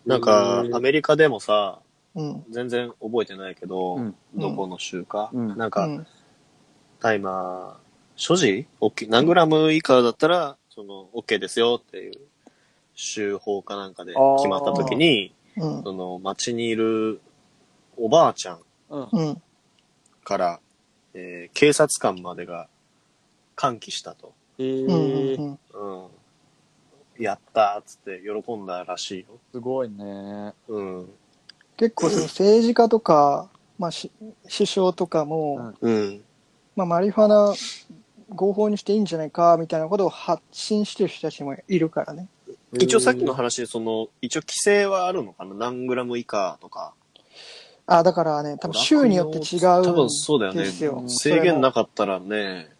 なんかアメリカでもさ、うん。全然覚えてないけど、うんどこの州か、うんなんか、うん。タイマー、所持 ?OK。何グラム以下だったら、その、OK ですよっていう、州法かなんかで決まった時に、うん。その、街にいるおばあちゃんうん。うん。から、えー警察官までが歓喜したと。えうん。ー、うん。うん。やったーっつって喜んだらしいよ。すごいね。うん。結構その政治家とか、まあ、し首相とかも、うん。まあ、マリファナ合法にしていいんじゃないかみたいなことを発信してる人たちもいるからね。一応さっきの話で、その、一応規制はあるのかな？何グラム以下とか。あ、だからね、多分州によって違うん多分そうだよねですよ。制限なかったらね、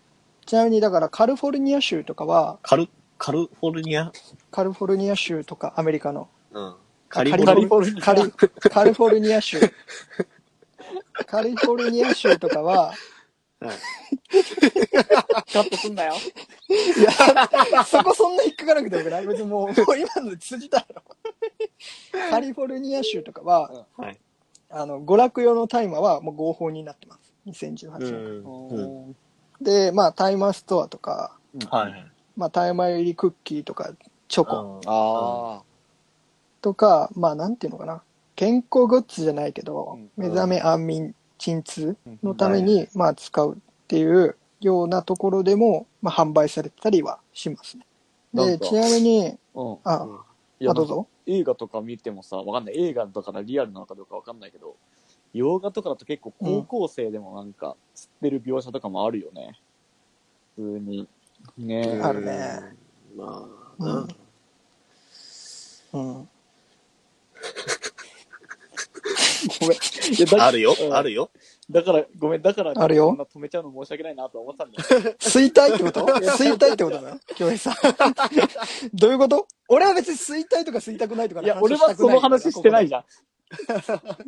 ちなみにだからカリフォルニア州とかは、カル、カルフォルニア？カリフォルニア州とかアメリカの。うん。カカリフォルニリフォルニア。カリカリフォルニア州。カリフォルニア州とかは、ア。はいカットすんなよ。いや、そこそんな引っかからなくてよくない？別にもう、もう今ので通じたろ。カリフォルニア州とかは、はい。あの、娯楽用の大麻はもう合法になってます。2018う年。ん。うん。で、まあ、大麻ストアとか、はい。まあ、大麻入りクッキーとか、チョコあとか、まあ、なんていうのかな。健康グッズじゃないけど、うん目覚め安眠鎮痛あ。のために、まあ、使うっていうようなところでも、まあ、販売されてたりはしますね。で、ちなみに、うん。あ、いやあ、どうぞ。映画とか見てもさ、わかんない。映画だからリアルなのかどうかわかんないけど、洋画とかだと結構高校生でもなんか、吸ってる描写とかもあるよね。普通に。ねあるね。まあ、うんなうん。ごめん。いやだあるよう、んあるよ。だから、ごめん、だから、あるよな止めちゃうの申し訳ないなと思ってたんだよ。吸いたいってこと？吸いたいってことだな、京平さん。どういうこと？俺は別に吸いたいとか吸いたくないとかいや、俺はその話してないじゃん。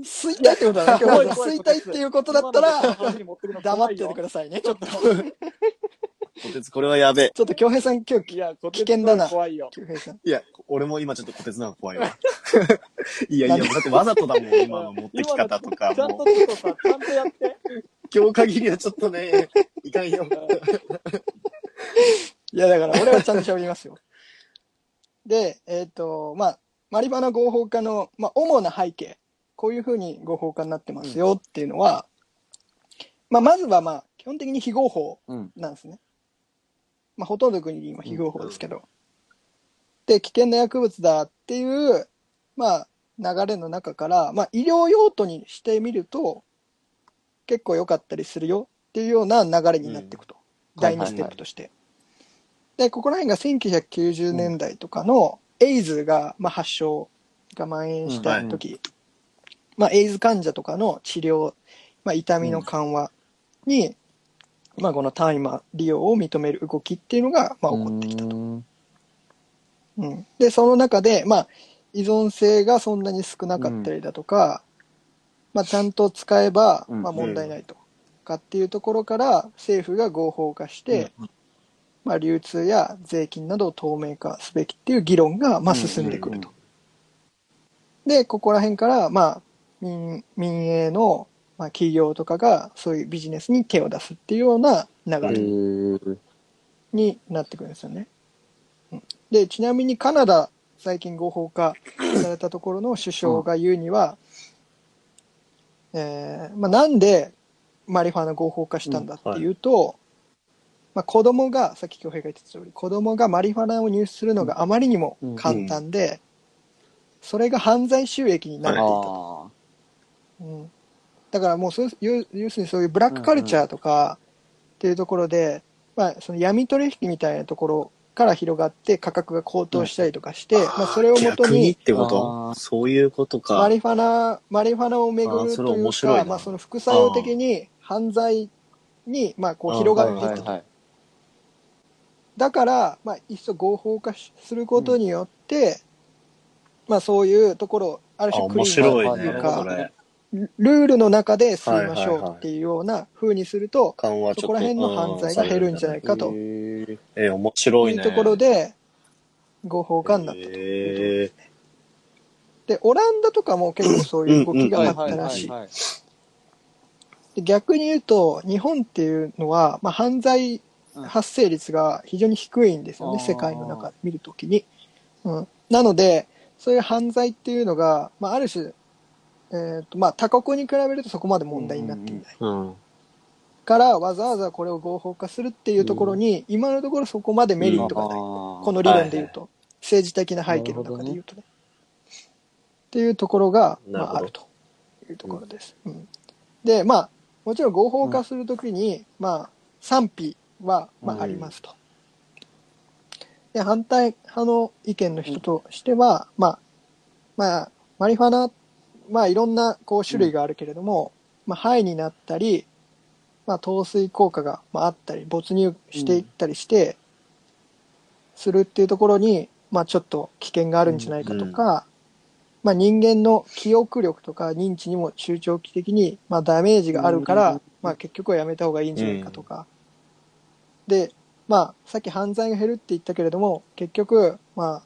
吸いたいってことだな、京平さん。怖い吸いたいっていうことだったら、黙っててくだださいね。ちょっと、こてつ、これはやべえ。ちょっと京平さん今日いや、危険だな怖いよ。京平さん。いや、俺も今ちょっとこてつの方が怖いわ。いやいや、だってわざとだもん、今の持ってき方とか。ちゃんともうちょっとさ、ちゃんとやって。今日限りはちょっとね、いかんよ。いや、だから俺はちゃんと喋りますよ。で、えっ、と、まあ、マリバナ合法化の、まあ、主な背景、こういうふうに合法化になってますよっていうのは、まあ、まずはまあ、基本的に非合法うん。なんですね。まあ、ほとんどの国に今非合法ですけど。で、危険な薬物だっていう、まあ、流れの中から、まあ、医療用途にしてみると、結構良かったりするよっていうような流れになっていくと。うん第2ステップとして。で、ここら辺が1990年代とかの、エイズが、まあ、発症が蔓延した時、まあ、エイズ患者とかの治療、まあ、痛みの緩和に、まあ、この大麻利用を認める動きっていうのが、まあ、起こってきたと。うんうん、で、その中で、まあ、依存性がそんなに少なかったりだとか、まあ、ちゃんと使えば、うんまあ、問題ないと。かっていうところから、政府が合法化して、まあ、流通や税金などを透明化すべきっていう議論が、まあ、進んでくると。で、ここら辺から、まあ、民民営の、まあ、企業とかが、そういうビジネスに手を出すっていうような流へれー。になってくるんですよね。うん。で、ちなみにカナダ、最近合法化されたところの首相が言うには、えーまあ、なんでマリファナ合法化したんだっていうと、まあ、子供が、さっき京平が言ってた通り、子供がマリファナを入手するのがあまりにも簡単で、それが犯罪収益になっていた。と。あうん、だからもうそういう、要するにそういうブラックカルチャーとかっていうところで、まあ、その闇取引みたいなところから広がって価格が高騰したりとかして、まあ、それをもとに、逆にってこあとーそういうことか。マリファナ、マリファナを巡あーそれるというか、まあ、その副作用的に犯罪に、まあ、こう広あ。がっていったと。はい。だから、まあ、いっそ合法化しすることによって、まあ、そういうところを、あるあ、種クリ面ーンというか、それ。ルールの中で吸いましょうっていうような風にすると、緩和ちょっと。そこら辺の犯罪が減るんじゃないかとえー、面白いね。いうところで、合法化になったと。えで、オランダとかも結構そういう動きがあはいったらしい。で逆に言うと、日本っていうのは、まあ、犯罪発生率が非常に低いんですよね、うん世界の中で見るときに。うん。なので、そういう犯罪っていうのが、まあ、ある種、えっ、と、まあ、他国に比べるとそこまで問題になっていない。うん。から、わざわざこれを合法化するっていうところに、今のところそこまでメリットがない。ここの理論で言うと、政治的な背景の中で言うとね。っていうところが、まあ、あるというところです。うんで、まあ、もちろん合法化するときに、まあ、賛否は、まあ、うんありますと。で、反対派の意見の人としては、まあ、まあ、マリファナ、まあ、いろんな、こう、種類があるけれども、まあ、肺になったり、まあ、透水効果が、まあ、あったり、没入していったりして、するっていうところに、まあ、ちょっと危険があるんじゃないかとか、まあ、人間の記憶力とか認知にも中長期的に、まあ、ダメージがあるから、うんまあ、結局はやめた方がいいんじゃないかとか。で、まあ、さっき犯罪が減るって言ったけれども、結局、まあ、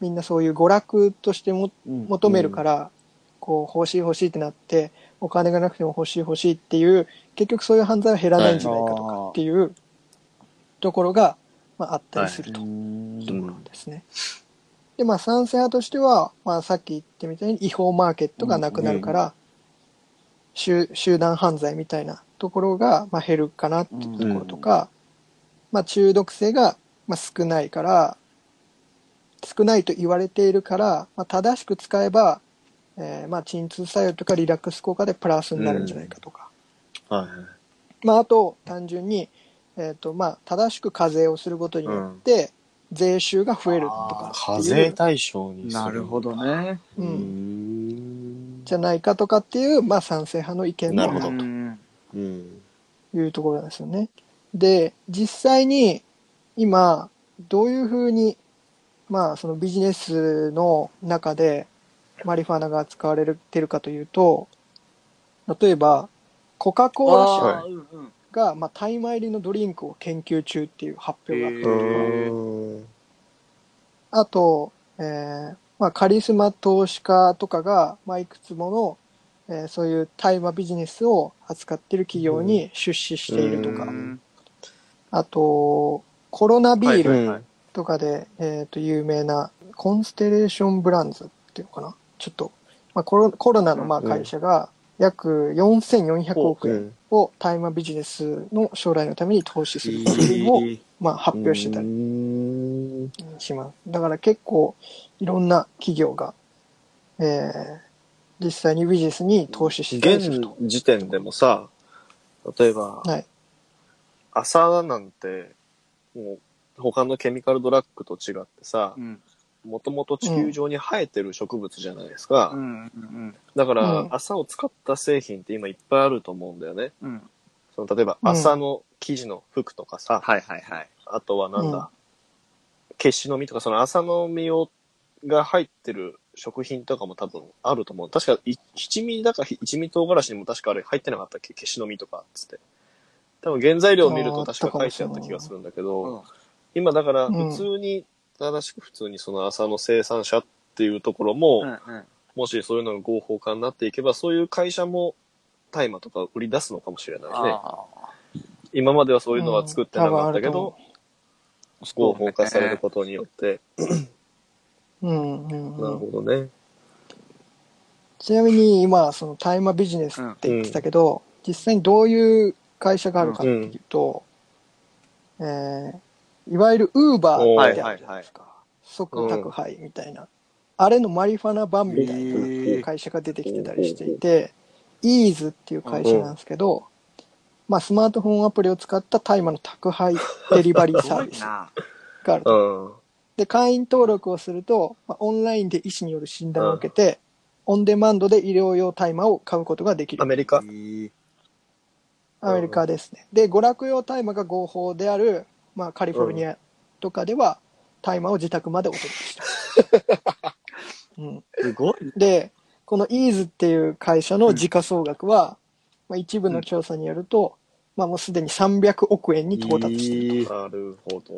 みんなそういう娯楽としても求めるから、こう、欲しい欲しいってなって、お金がなくても欲しい欲しいっていう、結局そういう犯罪は減らないんじゃないかとかっていうところが、まあ、あったりするというところですね。で、まあ、賛成派としては、まあ、さっき言ってみたいに違法マーケットがなくなるから、集集団犯罪みたいなところが、まあ、減るかなっていうところとか、まあ、中毒性が、まあ、少ないから、少ないと言われているから、まあ、正しく使えば、えーまあ、鎮痛作用とかリラックス効果でプラスになるんじゃないかとか。はい。まあ、あと、単純に、えっ、と、まあ、正しく課税をすることによって、税収が増えるとか課っていう、税対象にする。なるほどね。う、うんん。じゃないかとかっていう、まあ、賛成派の意見もあるなるほどうんうん。というところなんですよね。で、実際に、今、どういうふうに、まあ、そのビジネスの中で、マリファナが使われてるかというと、例えば、コカ・コーラ社が、まあ、大麻入りのドリンクを研究中っていう発表があったりとか、あと、えーまあ、カリスマ投資家とかが、まあ、いくつもの、えーそういう大麻ビジネスを扱っている企業に出資しているとか、うん。あと、コロナビーはいルはい。とかで、えっ、と、有名なコンステレーションブランズっていうのかなちょっと、まあ、コロコロナのまあうん会社が約4400億円うんを大麻ビジネスの将来のために投資するっていうのを、まあ、発表してたりうんします。だから結構いろんな企業が、えー実際にビジネスに投資したりする現と。時点でもさ、例えば、はい。朝なんて、もう、他のケミカルドラッグと違ってさう、んもともと地球上に生えてる植物じゃないですか。うん。うん。だから、うん。朝を使った製品って今いっぱいあると思うんだよね。その例えば、うん。朝の生地の服とかさ、はいはいはい。あとはなんだ、うん。消しの実とか、その朝の実を、が入ってる食品とかも多分あると思う。確か、い七味だか一味唐辛子にも確かあれ入ってなかったっけ？消しの実とか、つって。多分原材料を見ると確か書いてあった気がするんだけど、うん。今だからうん。普通に、正しく普通にその朝の生産者っていうところも、うんうん。もしそういうのが合法化になっていけば、そういう会社も大麻とか売り出すのかもしれないね。あ今まではそういうのは作ってなかったけうん合法化されることによって、うんうんなるうん、ほどね。ちなみに今、その大麻ビジネスって言ってたけど、実際にどういう会社があるかっていうと、えーいわゆるウーバーおーってあるじゃないですか。即宅配みたいな。あれのマリファナ版みたいな会社が出てきてたりしていて、イーズっていう会社なんですけど、まあスマートフォンアプリを使った大麻の宅配デリバリーサービスいな。があるうと。ん。で、会員登録をすると、まあ、オンラインで医師による診断を受けて、オンデマンドで医療用大麻を買うことができるア。メリカアメリカですね。で、娯楽用大麻が合法である、まあ、カリフォルニアとかでは、大麻を自宅までお届けした。うん、すごい。で、このイーズっていう会社の時価総額は、まあ、一部の調査によると、まあもうすでに300億円に到達していると。なるほど。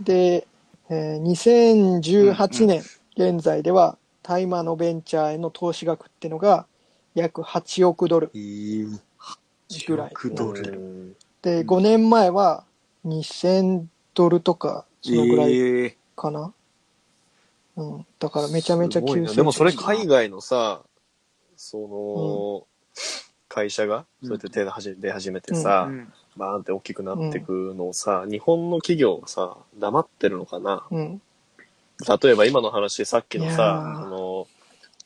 で、えー2018年現在では、大麻のベンチャーへの投資額っていうのが約8億ドルぐらい。8億ドルうんで、5年前は2000ドルとか、そのぐらいええ。かな。うん。だからめちゃめちゃすごいな。急成長でもそれ海外のさ、その、会社が、そうやって手で始め出始めてさ、うん。バーンって大きくなってくのをさ、日本の企業がさ、黙ってるのかな。うん。例えば今の話、さっきのいやさ、ー。あの、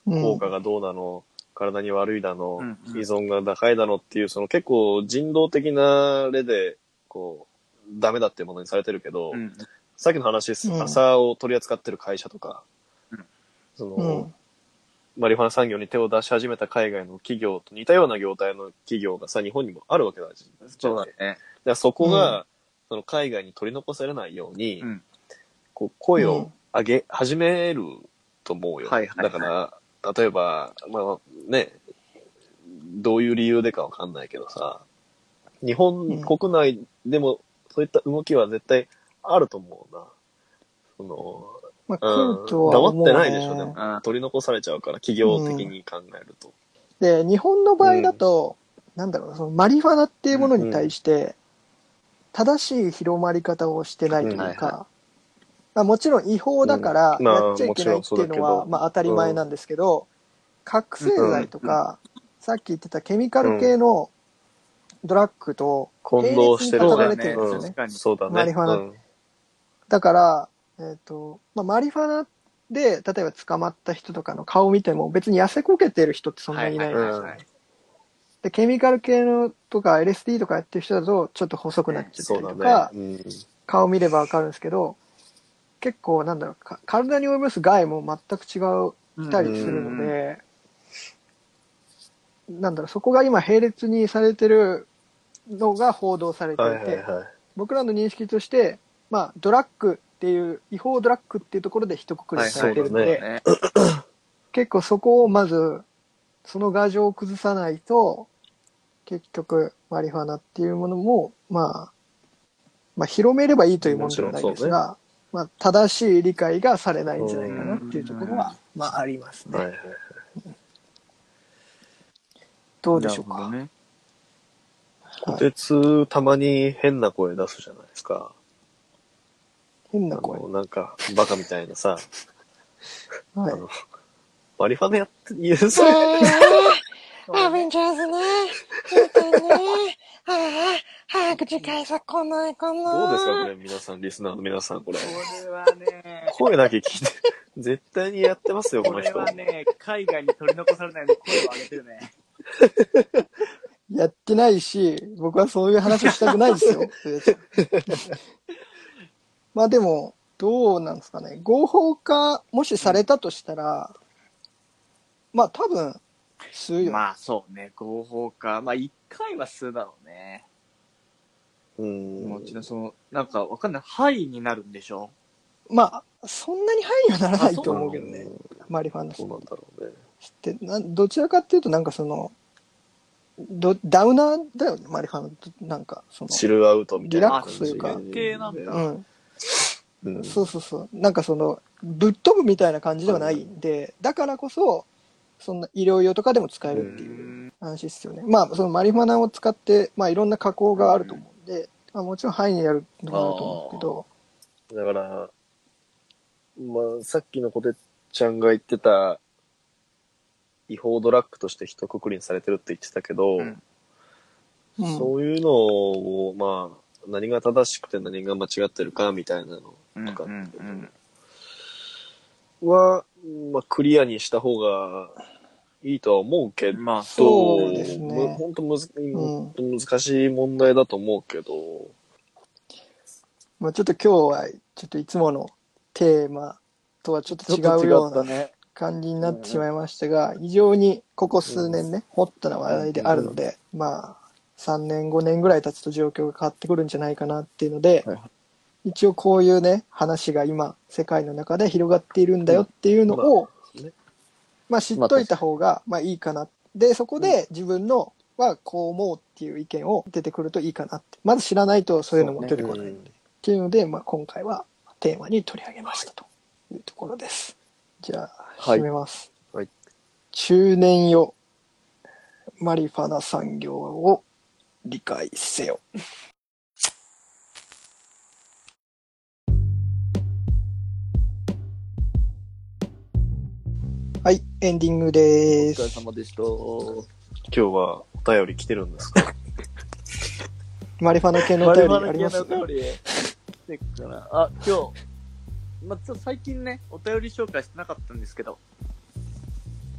うん。効果がどうなの、体に悪いだの、うんうん。依存が高いだのっていう、その結構人道的な例で、こう、ダメだっていうものにされてるけど、うんさっきの話です、うん朝を取り扱ってる会社とか、うんその、うん。マリファナ産業に手を出し始めた海外の企業と似たような業態の企業がさ、日本にもあるわけだじゃん。そうだね。だからそこが、その海外に取り残されないように、うんこう声を上げ始めると思うよ。はいはいはいだから、例えば、まあね、どういう理由でかわかんないけどさ、日本国内でもそういった動きは絶対あると思うな。その、まあ、うん。来るとは黙思う、ね。ってないでしょ、でも。うん。取り残されちゃうから、企業的に考えると。で、日本の場合だと、なんだろうな、そのマリファナっていうものに対して、正しい広まり方をしてないといううん。はいか、まあ、もちろん違法だからうん。まあやっちゃいけないっていうのは、もちろんそうだけど。まあ当たり前なんですけど、覚醒剤とか、さっき言ってたケミカル系のドラッグと混同してるねるんですよね確。かに。そうだね。マリファナうんだから、えっ、と、まあ、マリファナで、例えば捕まった人とかの顔見ても、別に痩せこけてる人ってそんなにいない。で、ケミカル系のとか LSD とかやってる人だと、ちょっと細くなっちゃったりとか、ね。うん顔見ればわかるんですけど、結構なんだろう、か体に及ぼす害も全く違うたりするので、なんだろう、そこが今並列にされてるのが報道されていて、はいはいはい。僕らの認識として、まあ、ドラッグっていう、違法ドラッグっていうところで一括りにされてるので、はい。結構そこをまず、その牙城を崩さないと、結局、マリファナっていうものも、まあ、まあ、広めればいいというものではないですが、まあ、正しい理解がされないんじゃないかなっていうところは、まあ、ありますね。はいはい。どうでしょうか？こてつ、たまに変な声出すじゃないですか。あ変な声。の、なんか、バカみたいなさ、はいあ。の、マリファナやって、いや、それ、アベンジャーズね。言うてね。ああ、早く次回作来ないかな。どうですかこれ、皆さん、リスナーの皆さん、これ。これはね、声だけ聞いて、絶対にやってますよ、ここれの人。はね、海外に取り残されないように声を上げてるね。やってないし、僕はそういう話したくないですよ。まあでも、どうなんですかね。合法化、もしされたとしたら、まあ多分、吸うよ。まあそうね、合法化。まあ一回は吸うだろうね。うん。もちろんその、なんかわかんない。肺になるんでしょ？まあ、そんなに範囲はならないと思うけどね。マリファナそうなんだろうね。ってなどちらかっていうとなんかそのどダウナーだよねマリファナってなんかそのチルアウトみたいなリラックスというか。感じ系なんだ。うん、うん。そうそうそう。なんかそのぶっ飛ぶみたいな感じではないんでだからこそそんな医療用とかでも使えるっていう話ですよね。まあそのマリファナを使ってまあいろんな加工があると思うんで、まあ、もちろん範囲にやるのもあると思うけど。だから、まあ、さっきのこてっちゃんが言ってた、違法ドラッグとして一括りにされてるって言ってたけど、うん。うん。そういうのを、まあ、何が正しくて何が間違ってるかみたいなのうんとかうんうんは、まあ、クリアにした方がいいとは思うけど、まあ、そうですね。む本当むず、本当難しい問題だと思うけど、まあちょっと今日は、ちょっといつものテーマとはちょっと違うようなね。感じになってしまいましたが、非常にここ数年ね、ホットな話題であるので、まあ、3年、5年ぐらい経つと状況が変わってくるんじゃないかなっていうので、一応こういうね、話が今、世界の中で広がっているんだよっていうのを、うんまあ知っといた方が、まあいいかな。で、そこで自分のはこう思うっていう意見を出てくるといいかなって。まず知らないとそういうのも出てこない。っていうので、まあ、今回はテーマに取り上げましたというところです。じゃあ、はめます。はい中年よ、マリファナ産業を理解せよ。はい、エンディングでお疲れす。様でした。今日はお便り来てるんですか？マリファナ系のお便りあります？お便り。でかなあ、今日、まあ、ちょっと最近ね、お便り紹介してなかったんですけど、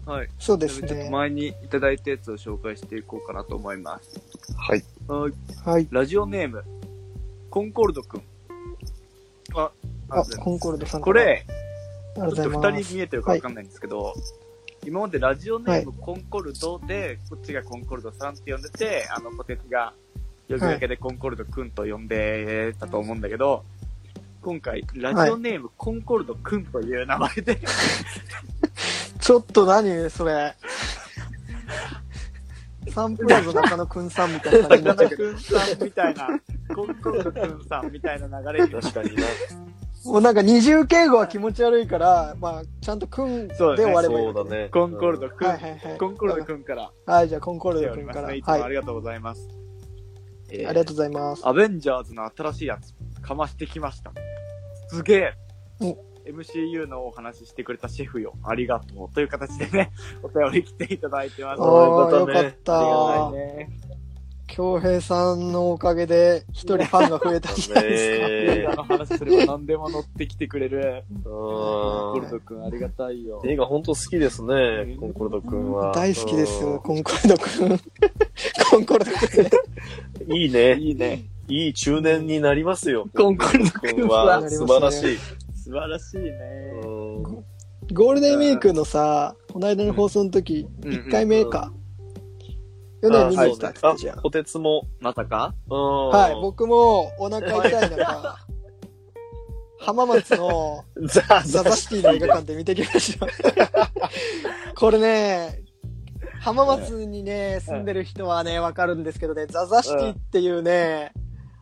はい。そうですちょっとね。前にいただいたやつを紹介していこうかなと思います。はい。はい。はい。ラジオネーム、コンコルドくん。あ、ああ、コンコルドさんこれ、ありがちょっととうございます。二人見えてるかわかんないんですけど、今までラジオネームコンコルドで、こっちがコンコルドさんって呼んでて、あの、ポテチが呼びかけでコンコルドくんと呼んでたと思うんだけど、今回、ラジオネームコンコルドくんという名前で、ちょっと何それ。サンプラーズ中野くんさんみたいな感じになっちゃうけど。くんさんみたいな、コンコルドくんさんみたいな流れに。確かにな。もうなんか二重敬語は気持ち悪いから、まあ、ちゃんとくんでそうだね終わればいい、そうだね。コンコルドくん、はいはいはい。コンコルドくんからはい、じゃあコンコル来てドくんから。い。いつもあありがとうございます。えーりがとうございます。アベンジャーズの新しいやつ、かましてきました。すげえお !MCU のお話ししてくれたシェフよ。ありがとう。という形でね、お便り来ていただいてます。おー、よよかったね。京平さんのおかげで一人ファンが増えたんじゃないです画 の話すれば何でも乗ってきてくれる。コルうド君ありがたいよん。。映画本当好きですね、コンコルド君は。大好きですよ、うコンコルドくん。コンコルドくん ね。んいいね。いいね。いい中年になりますよ。コンコルド君君はは素晴らしい。素晴らしいね。うんゴールデンウィークのさ、この間の放送の時、うん1回目か。去年見に来たって言ったじゃんあ。、こてつも。まさか？ははい、僕もお腹痛い中、浜松の ザザザシティの映画館で見てきました。これね、浜松にね、住んでる人はね、わかるんですけどね、ザザシティっていうね、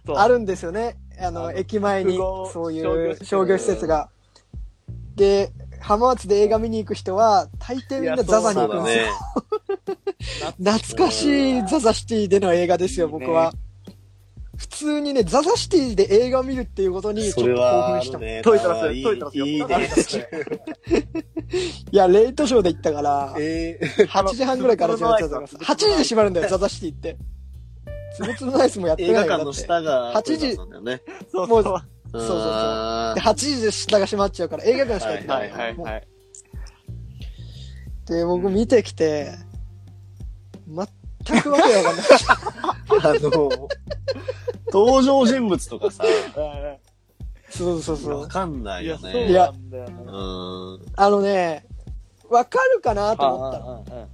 あるんですよね。あの、あの駅前にそういう商業施設が。で、浜松で映画見に行く人は、大抵みんなザザに行くんですよ。ね。懐かしいザザシティでの映画ですよ、いいね僕は。普通にね、ザザシティで映画を見るっていうことにちょっそと興れは奮したもん。いね。トイトラス、いいトイトラスよ。いいね。スや、レイトショーで行ったから、え8時半ぐらいから始まっちゃったからさ、8時で閉まるんだよ、ザザシティって。つぶつぶのアイスもやっー、映画てないよ館の下が、8時なんだよね。もうそうそう。そうそうそうあで、8時で下が閉まっちゃうから、映画館しか行ってな。はいいはいはい。で、僕見てきて、全くわけわかんない。ー あの、登場人物とかさ、そうそうそうわ。かんないいや、よそうね。なんだような。ん。あのね、わかるかなと思ったの。ああああ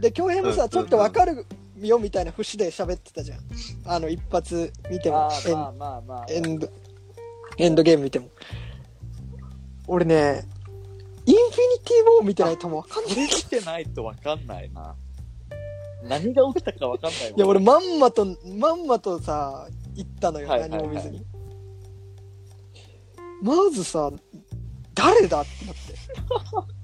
で、京平もさ、うんちょっとわかるよみたいな節で喋ってたじゃん。あの、一発見てもあ、エンあまあまあまあ。エンド、エンドゲーム見ても。俺ね、インフィニティ・ウォー見てないともうわかんない。これ来てないとわかんないな。何が起きたかわかんないもんいや、俺まんまと、まんまとさ、行ったのよ、はいはいはい何も見ずに。まずさ、誰だってなって。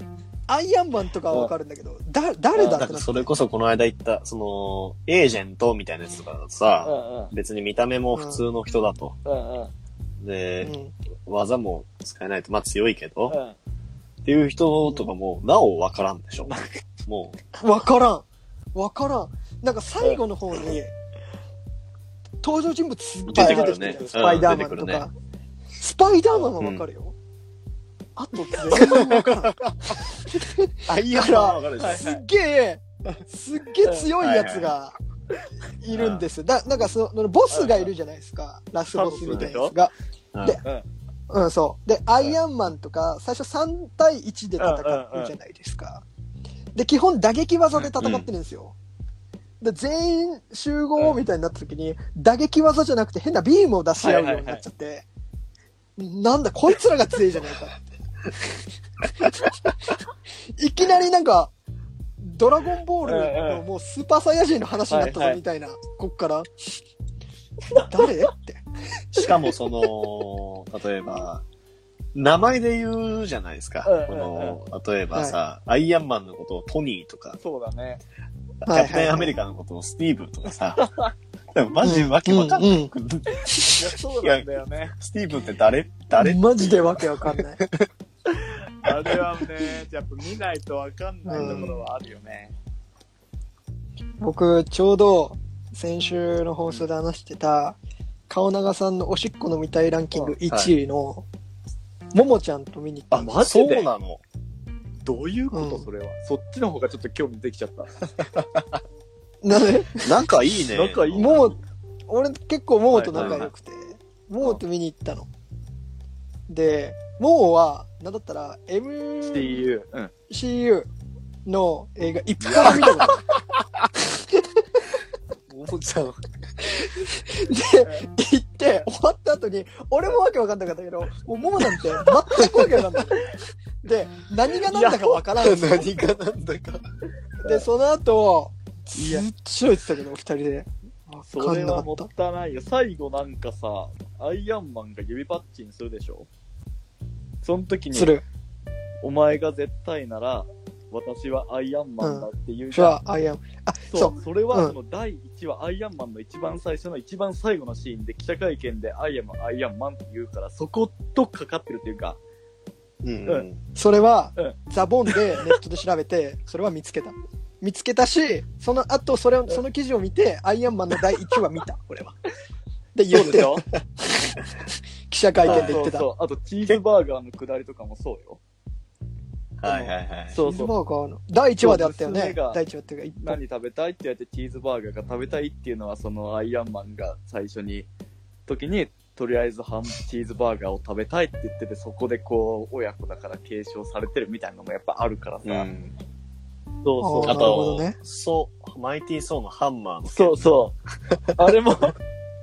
アイアンマンとかはわかるんだけど、だ、誰だってなって。それこそこの間言った、その、エージェントみたいなやつとかだとうさ、んうん。別に見た目も普通の人だと。うんうん。で、うん。技も使えないと、まあ強いけど、うん。っていう人とかも、なおわからんでしょ。もわからん。わからん。なんか最後の方に、登場人物すっぱい出てきてる出てくるねスパイダーマンとか。スパイダーマンはわかるよ。あと全然わからん。あ、いいやすっげえ、すっげえ強いやつがいるんですよ。だなんかその、ボスがいるじゃないですか。ラスボスみたいなやつが。うんでうん、そう。で、アイアンマンとか、最初3対1で戦うじゃないですか。で、基本打撃技で戦ってるんですよ。で、全員集合みたいになった時に、打撃技じゃなくて変なビームを出し合うようになっちゃって、なんだ、こいつらが強いじゃないかって。いきなりなんか、ドラゴンボールのもうスーパーサイヤ人の話になったぞみたいな、こっから。誰？って。しかもその、例えば、名前で言うじゃないですか。うんこの、例えばさ、アイアンマンのことをトニーとか、そうだね。キャプテンアメリカのことをスティーブとかさ、でもマジわけわかんない。うんうんいや、そうなんだよね。スティーブって誰？誰？マジでわけわかんない。あれはね、やっぱ見ないとわかんないところはあるよね。僕、ちょうど先週の放送で話してた、顔長さんのおしっこの見たいランキング1位の、ももちゃんと見に行ったあ、んですマジで？そうなのどういうこと、うんそれは。そっちの方がちょっと興味できちゃった。なんで？仲いいね。仲いいもう、俺結構ももと仲良くて、ももと見に行ったの。で、ももは、なんだったら CU。うん。MCU の映画一回も見たことない。ももちゃん。で、行って、終わった後に、俺もわけわかんなかったけど、もうももなんて全くわけわかんない。で、何が何だかわからんんですよ何がなんだか。で、その後、ずっと言ってたけど、二人で。そ。れはもったたないよ。最後なんかさ、アイアンマンが指パッチンするでしょその時にす、る。お前が絶対なら、私はアイアンマンだって言うじゃん。アイアン。あ、そ、そうそれはうんその第1話、アイアンマンの一番最初の一番最後のシーンで記者会見でアイアンマン、アイアンマンって言うから、そことかかってるっていうか、うんうんそれは、うんザボンでネットで調べて、それは見つけた。見つけたし、その後、それを、その記事を見て、アイアンマンの第1話見た、俺は。で、言ってそうでし、ょ 記者会見で言ってた。そうそうそう。あと、チーズバーガーのくだりとかもそうよ。はいはいはい。そうチーズそう。バーガーの、第1話であったよね娘が。第1話っていうか、何食べたいって言われてチーズバーガーが食べたいっていうのはそのアイアンマンが最初に時にとりあえずハンチーズバーガーを食べたいって言っててそこでこう親子だから継承されてるみたいなのもやっぱあるからさ、うん。あそうそうあなるほどとね、そう、マイティー・ソーのハンマーの。そうそう あれも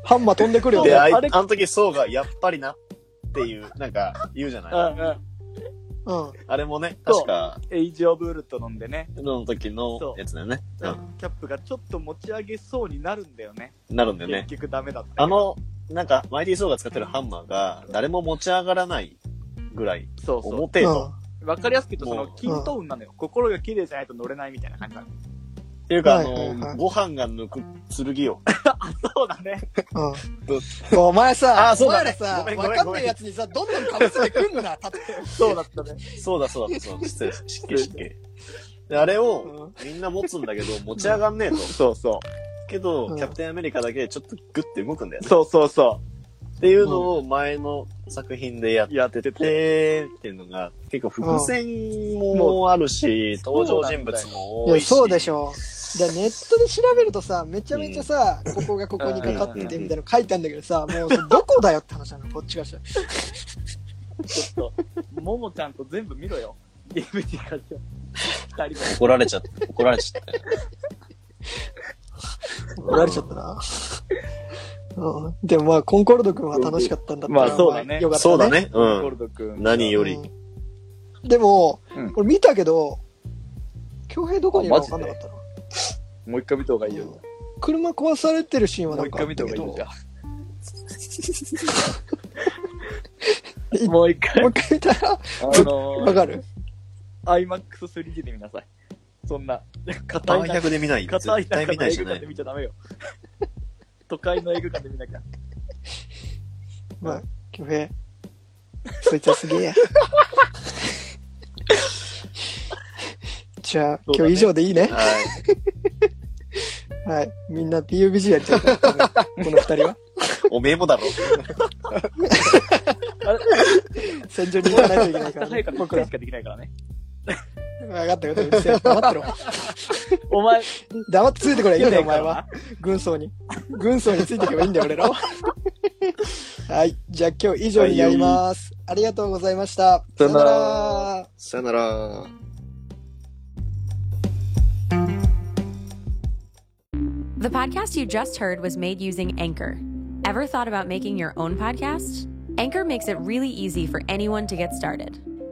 ハンマー飛んでくるよで、ね。あいあれ。あの時ソーがやっぱりなっていう、なんか言うじゃない？うん。うんうん。あれもね、そう確か、エイジ・オブ・ウルトロンでね。の時のやつだよね。キャキャップがちょっと持ち上げそうになるんだよね。うん。なるんだよね。結。局ダメだったあの、なんか、マイティー・ソーが使ってるハンマーが、誰も持ち上がらないぐらい、そうそう。重てえと。わかりやすく言うとその均等運なのよ。心が綺麗じゃないと乗れないみたいな感じなのっていうか、あはいはいはいの、ご飯が抜く剣を。あそうだねうん。うん。お前さ、あそうだねお前らさ、ごめんごめんわかんないやつにさ、どんどんかぶせてくんな、たとえ。そうだったねそうだそうだ、そうだ、失礼、失敬失敬。で、あれを、みんな持つんだけど、持ち上がんねえと。そうそうけど、うんキャプテンアメリカだけちょっとグッて動くんだよね。そうそうそっていうのを前の作品でやっててて、っていうのが、結構伏線もあるし、登場人物も多いし。そうでしょ。で、ネットで調べるとさ、めちゃめちゃさ、ここがここにかかっててみたいなの書いてあるんだけどさ、もうどこだよって話なの、こっちがしたら。ちょっと、ももちゃんと全部見ろよ。DVD 化して。二人で。怒られちゃった。怒られちゃったよ。怒られちゃったな。うん。でもまあ、コンコルド君は楽しかったんだったら、まあそうだねよかったそうだ。ね。うん。ルド君。何より。うんでも、うんこれ見たけど、京平どこにいるか分かんなかったな。もう一回見た方がいいよ。車壊されてるシーンはもなかあうん一回見た方がいいよ、じゃいあ。もう一回。もう一回見たら、あのー、わかる？IMAX3D で見なさい。そんな、硬いで見ないよ。硬い絶対見ないじゃない。見ちゃダメよ。都会の映画館で見なきゃ。まあ、京平。そいつはすげえや。じゃあ、そうだね今日以上でいいね。はい。はい。みんな PUBG やっちゃうから、この二人は。おめえもだろ。戦場に行かないといけないから、ね早いか。ら僕ら僕らし。かできないからね。分かったよ、うるせえ黙ってろ。お前、黙ってついてこればいいんだよ、お前は。軍曹に。軍曹についていけばいいんだよ、俺らは。はい。じゃあ今日以上になります。ありがとうございました。さよならら。さよなら。The podcast you just heard was made using Anchor. Ever thought about making your own podcast? Anchor makes it really easy for anyone to get started.